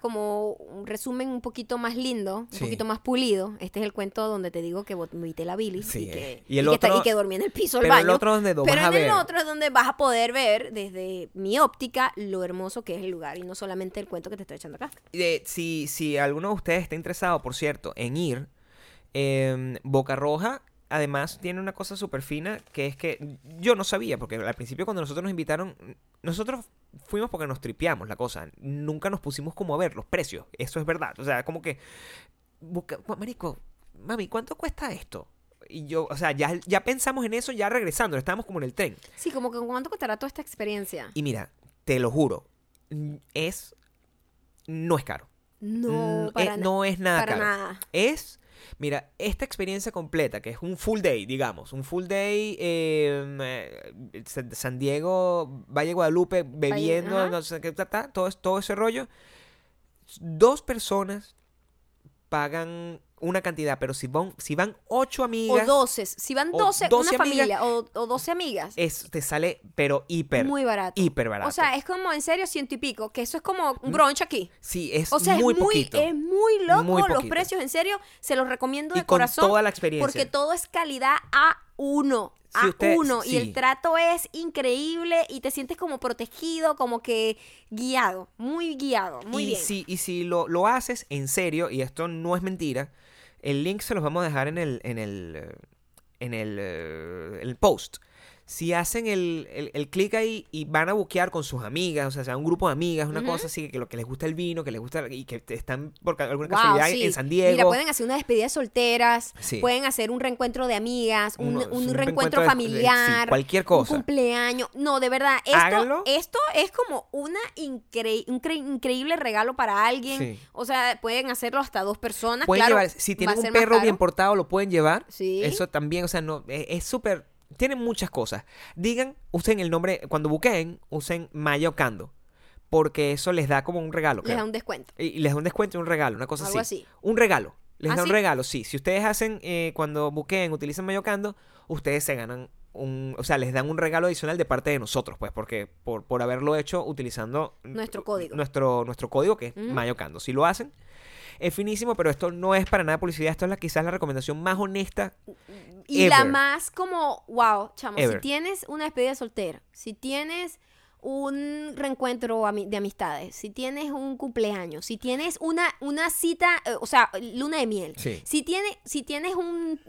como un resumen un poquito más lindo, un Sí. poquito más pulido. Este es el cuento donde te digo que vomité la bilis Sí, y, que, eh. Y el que, está- otro- y que dormí en el piso del baño. el otro donde Pero a en el otro es donde vas a poder ver desde mi óptica lo hermoso que es el lugar y no solamente el cuento que te estoy echando acá. Eh, si, si alguno de ustedes está interesado, por cierto, en ir, eh, Boca Roja, además tiene una cosa súper fina que es que yo no sabía, porque al principio cuando nosotros nos invitaron, nosotros fuimos porque nos tripeamos la cosa, nunca nos pusimos como a ver los precios, eso es verdad, o sea, como que, busca- marico, mami, ¿cuánto cuesta esto? Y yo, o sea, ya, ya pensamos en eso ya regresando, estábamos como en el tren. Sí, como que cuánto costará toda esta experiencia. Y mira, te lo juro, es, no es caro. No, Mm, para eh, no es nada para caro. nada. Es, mira, esta experiencia completa, que es un full day, digamos, un full day eh, eh, San- Diego, Valle Guadalupe, bebiendo, no sé qué, todo, todo ese rollo. Dos personas pagan una cantidad, pero si van, si van ocho O amigas, 12. Si van o 12, 12 una amigas. familia o, o 12 amigas. es, te sale, pero hiper, muy barato. hiper barato. O sea, es como en serio ciento y pico, que eso es como un brunch aquí. sí, es O sea, muy es muy, poquito. es muy loco Muy los precios, en serio, se los recomiendo de y con corazón. toda la experiencia. Porque todo es calidad a uno. Si A usted- uno. Y el trato es increíble y te sientes como protegido, como que guiado. Muy guiado. Muy y bien. Si, y si lo, lo haces en serio, y esto no es mentira, el link se los vamos a dejar en el, en el, eh, en el, eh, el post. Si hacen el, el, el clic ahí y van a buquear con sus amigas, o sea, sea un grupo de amigas, una cosa así, que lo que les gusta el vino, que les gusta y que están por alguna Wow, casualidad sí. en San Diego. Mira, pueden hacer una despedida de solteras, Sí. pueden hacer un reencuentro de amigas, un, Uno- un un reencuentro reencuentro de- familiar, sí, cualquier un cosa. cumpleaños. No, de verdad, esto, Háganlo. esto es como una incre- un cre- increíble regalo para alguien. O sea, pueden hacerlo hasta dos personas. Pueden claro, llevar, si tienen un perro bien portado, lo pueden llevar. Sí. Eso también, o sea, no, es es súper. Tienen muchas cosas. Digan, usen el nombre, cuando buqueen, usen Maya Ocando. Porque eso les da como un regalo. Les da un descuento. Y y les da un descuento y un regalo, una cosa Algo así. así. Un regalo. Les ¿Ah, da un sí? regalo, sí. Si ustedes hacen, eh, cuando buqueen, utilizan Mayocando, ustedes se ganan un, o sea, les dan un regalo adicional de parte de nosotros, pues, porque por, por haberlo hecho utilizando Nuestro código. Nuestro, nuestro código que es Ujú. Mayocando. Si lo hacen, es finísimo, pero esto no es para nada publicidad, esto es la, quizás la recomendación más honesta. Y la más como, wow, chamo, si tienes una despedida soltera, si tienes un reencuentro de amistades, si tienes un cumpleaños, si tienes una, una cita, eh, o sea, luna de miel, Sí. si, tiene, si tienes un-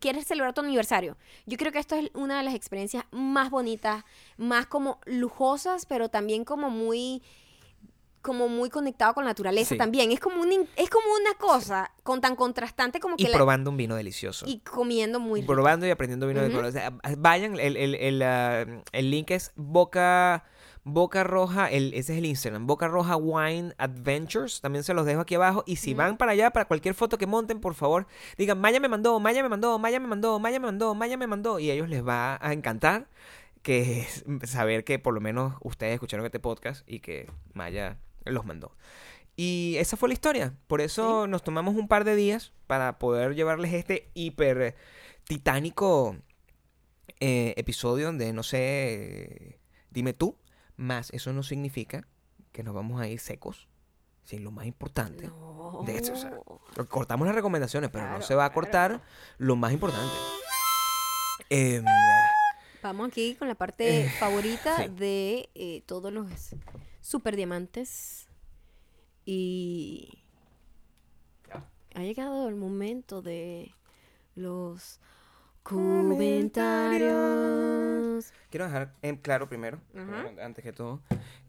quieres celebrar tu aniversario, yo creo que esto es una de las experiencias más bonitas, más como lujosas, pero también como muy como muy conectado con la naturaleza Sí. también. Es como, un, es como una cosa con tan contrastante como Y que la- probando un vino delicioso. y comiendo muy rico. probando y aprendiendo vino color. O sea, vayan, el, el, el, ah, el link es Boca, Boca Roja, el, ese es el Instagram, Boca Roja Wine Adventures, también se los dejo aquí abajo. Y si van para allá, para cualquier foto que monten, por favor, digan, Maya me mandó, Maya me mandó, Maya me mandó, Maya me mandó, Maya me mandó, y a ellos les va a encantar que es saber que por lo menos ustedes escucharon este podcast y que Maya los mandó. Y esa fue la historia. Por eso nos tomamos un par de días para poder llevarles este hiper titánico eh, episodio donde no sé, eh, dime tú, más eso no significa que nos vamos a ir secos sin lo más importante. No. De hecho, o sea, Cortamos las recomendaciones, pero no se va a claro. cortar lo más importante. Em, Vamos aquí con la parte favorita <laughs> sí. de eh, todos los super diamantes. Y ha llegado el momento de los comentarios. Quiero dejar en claro primero, Ajá. antes que todo,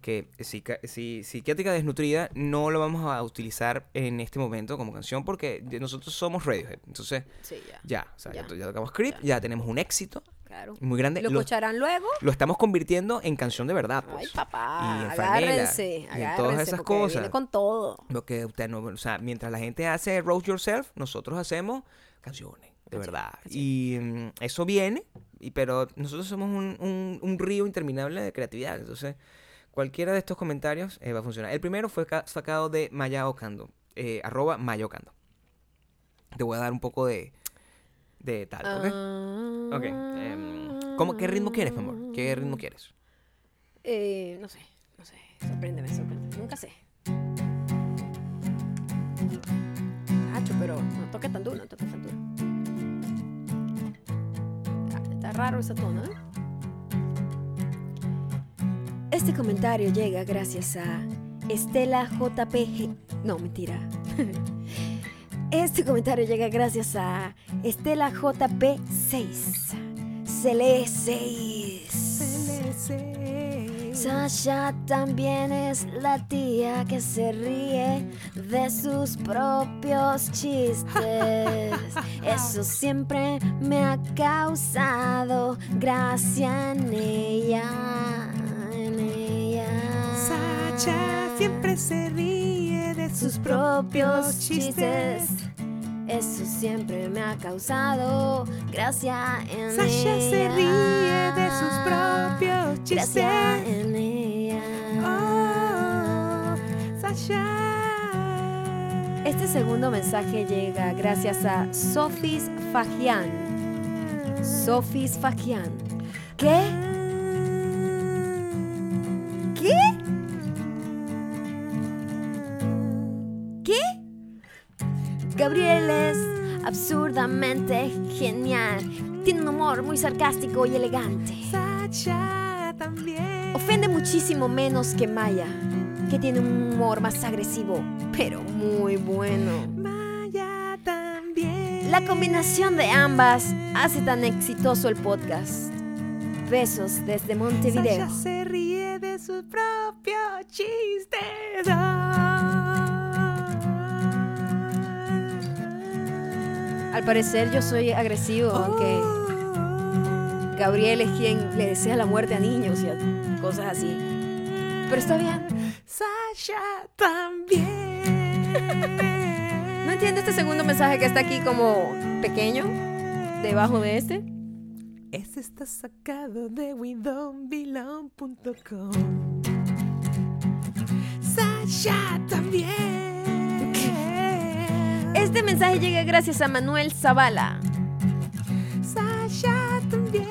que psica- si, psiquiátrica desnutrida no lo vamos a utilizar en este momento como canción porque nosotros somos Radiohead. Entonces, Sí, ya. ya, o sea, ya, Ya. ya tocamos Creep, ya. tenemos un éxito Claro. muy grande. Lo Lo, escucharán luego. lo estamos convirtiendo en canción de verdad, Ay, pues. papá. y en agárrense. y en todas esas cosas. Viene con todo. Lo que usted no, o sea, mientras la gente hace Roast Yourself, nosotros hacemos canciones, de Canciones, verdad. canciones. Y mm, eso viene, y, pero nosotros somos un, un- un río interminable de creatividad. Entonces, cualquiera de estos comentarios eh, va a funcionar. El primero fue ca- sacado de Maya Ocando, eh, arroba Maya Ocando. Te voy a dar un poco de, de tal, ¿ok? Ah. Ok. em, ¿cómo- ¿Qué ritmo quieres, mi amor? ¿Qué ritmo quieres? Eh, no sé, no sé. Sorpréndeme, sorpréndeme. Nunca sé. Hacho, pero no toque tan duro, no toque tan duro. Ah, Está raro ese tono, ¿eh? Este comentario llega gracias a Estela JPG. No, mentira. <laughs> Este comentario llega gracias a Estela JP6. Se lee 6. Sasha también es la tía que se ríe de sus propios chistes. <laughs> Eso siempre me ha causado gracia en ella. En ella. Sacha siempre se ríe sus propios chistes. Eso siempre me ha causado gracia en ella. Sasha se ríe de sus propios chistes. Gracia en ella. Oh, Sasha. Este segundo mensaje llega gracias a Sofis Fagian. Sofis Fagian. ¿Qué? Gabriel es absurdamente genial. Tiene un humor muy sarcástico y elegante. Sacha también. Ofende muchísimo menos que Maya, que tiene un humor más agresivo, pero muy bueno. Maya también. La combinación de ambas hace tan exitoso el podcast. Besos desde Montevideo. Sasha se ríe de sus propios chistes. Al parecer yo soy agresivo, aunque. Gabriel es quien le desea la muerte a niños y a cosas así. Pero está bien. Sasha también. No entiendo este segundo mensaje que está aquí como pequeño, debajo de este. Este está sacado de WeDon'tBelong.com. Sasha también. Este mensaje llega gracias a Manuel Zavala. Sasha también.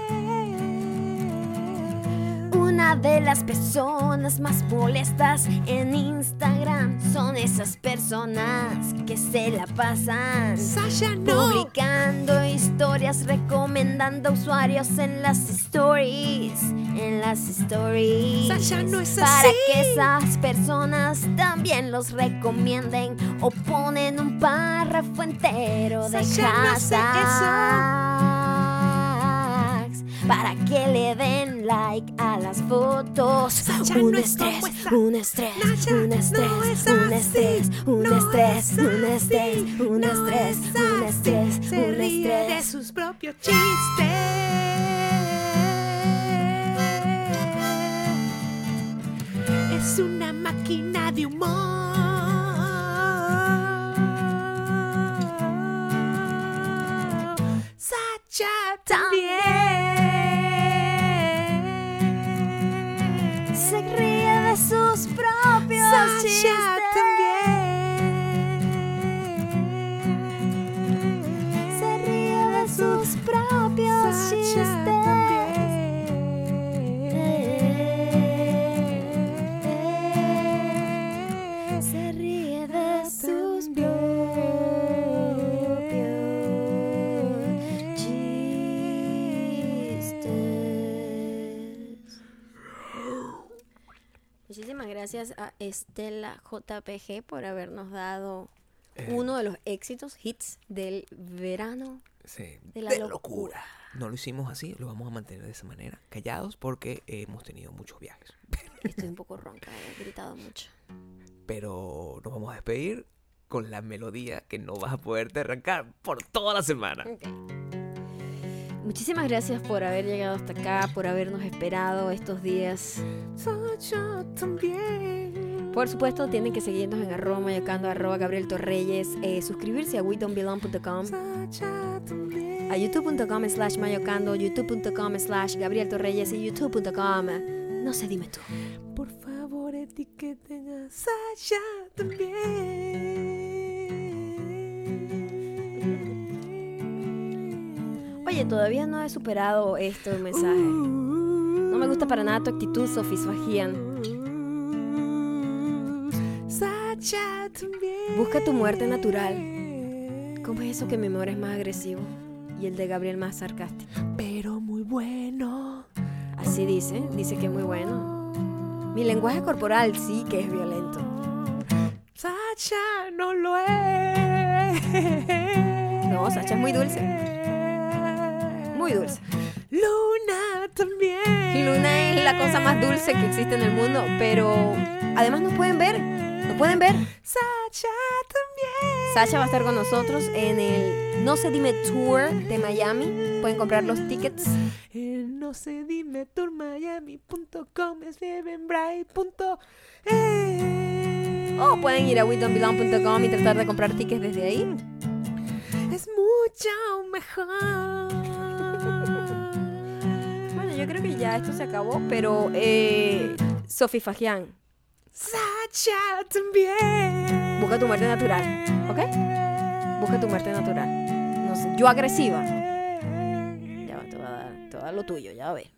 Una de las personas más molestas en Instagram son esas personas que se la pasan Sasha no. publicando historias, recomendando usuarios en las stories, en las stories. Sasha, no es Para así. que esas personas también los recomienden o ponen un párrafo entero de no hashtags para que le den like a las fotos. Sasha, un no es estrés, esa. un estrés, Sasha, un estrés, no es un estrés, un estrés, es un estrés, un estrés, es un así. estrés, Se un ríe de estrés. sus propios chistes. Es una máquina de humor. Sacha también. Se ríe de sus propios chistes. Gracias a Estela JPG por habernos dado Eh. uno de los éxitos, hits del verano. Sí, de la locura. locura. No lo hicimos así, lo vamos a mantener de esa manera, callados porque hemos tenido muchos viajes. Estoy un poco ronca, he gritado mucho. Pero nos vamos a despedir con la melodía que no vas a poderte arrancar por toda la semana. Ok. Muchísimas gracias por haber llegado hasta acá, por habernos esperado estos días. Sacha también. Por supuesto, tienen que seguirnos en arroba mayocando, arroba Gabriel Torreyes, eh, suscribirse a wedon'tbelong.com, a youtube.com slash mayocando, youtube.com slash Gabriel Torreyes y youtube.com. No sé, dime tú. Por favor, etiqueten a Sasha también. Oye, todavía no he superado este mensaje. No me gusta para nada tu actitud. Sacha también. Busca tu muerte natural. ¿Cómo es eso que mi amor es más agresivo y el de Gabriel más sarcástico? Pero muy bueno. Así dice, dice que es muy bueno. Mi lenguaje corporal sí que es violento. Sacha no lo es. No, Sacha es muy dulce. Muy dulce. Luna también. Luna es la cosa más dulce que existe en el mundo, pero además nos pueden ver. Nos pueden ver. Sacha también. Sasha va a estar con nosotros en el No se dime tour de Miami. Pueden comprar los tickets. El no sé dime tourmiami.com es e. O pueden ir a WeDon'tBelong.com y tratar de comprar tickets desde ahí. Es mucho mejor. Bueno, yo creo que ya esto se acabó, pero eh, Sofi Fagian, Sacha también. busca tu muerte natural, ¿ok? Busca tu muerte natural. No sé, yo agresiva. Ya va, te voy a dar, te voy a dar lo tuyo, ya ves.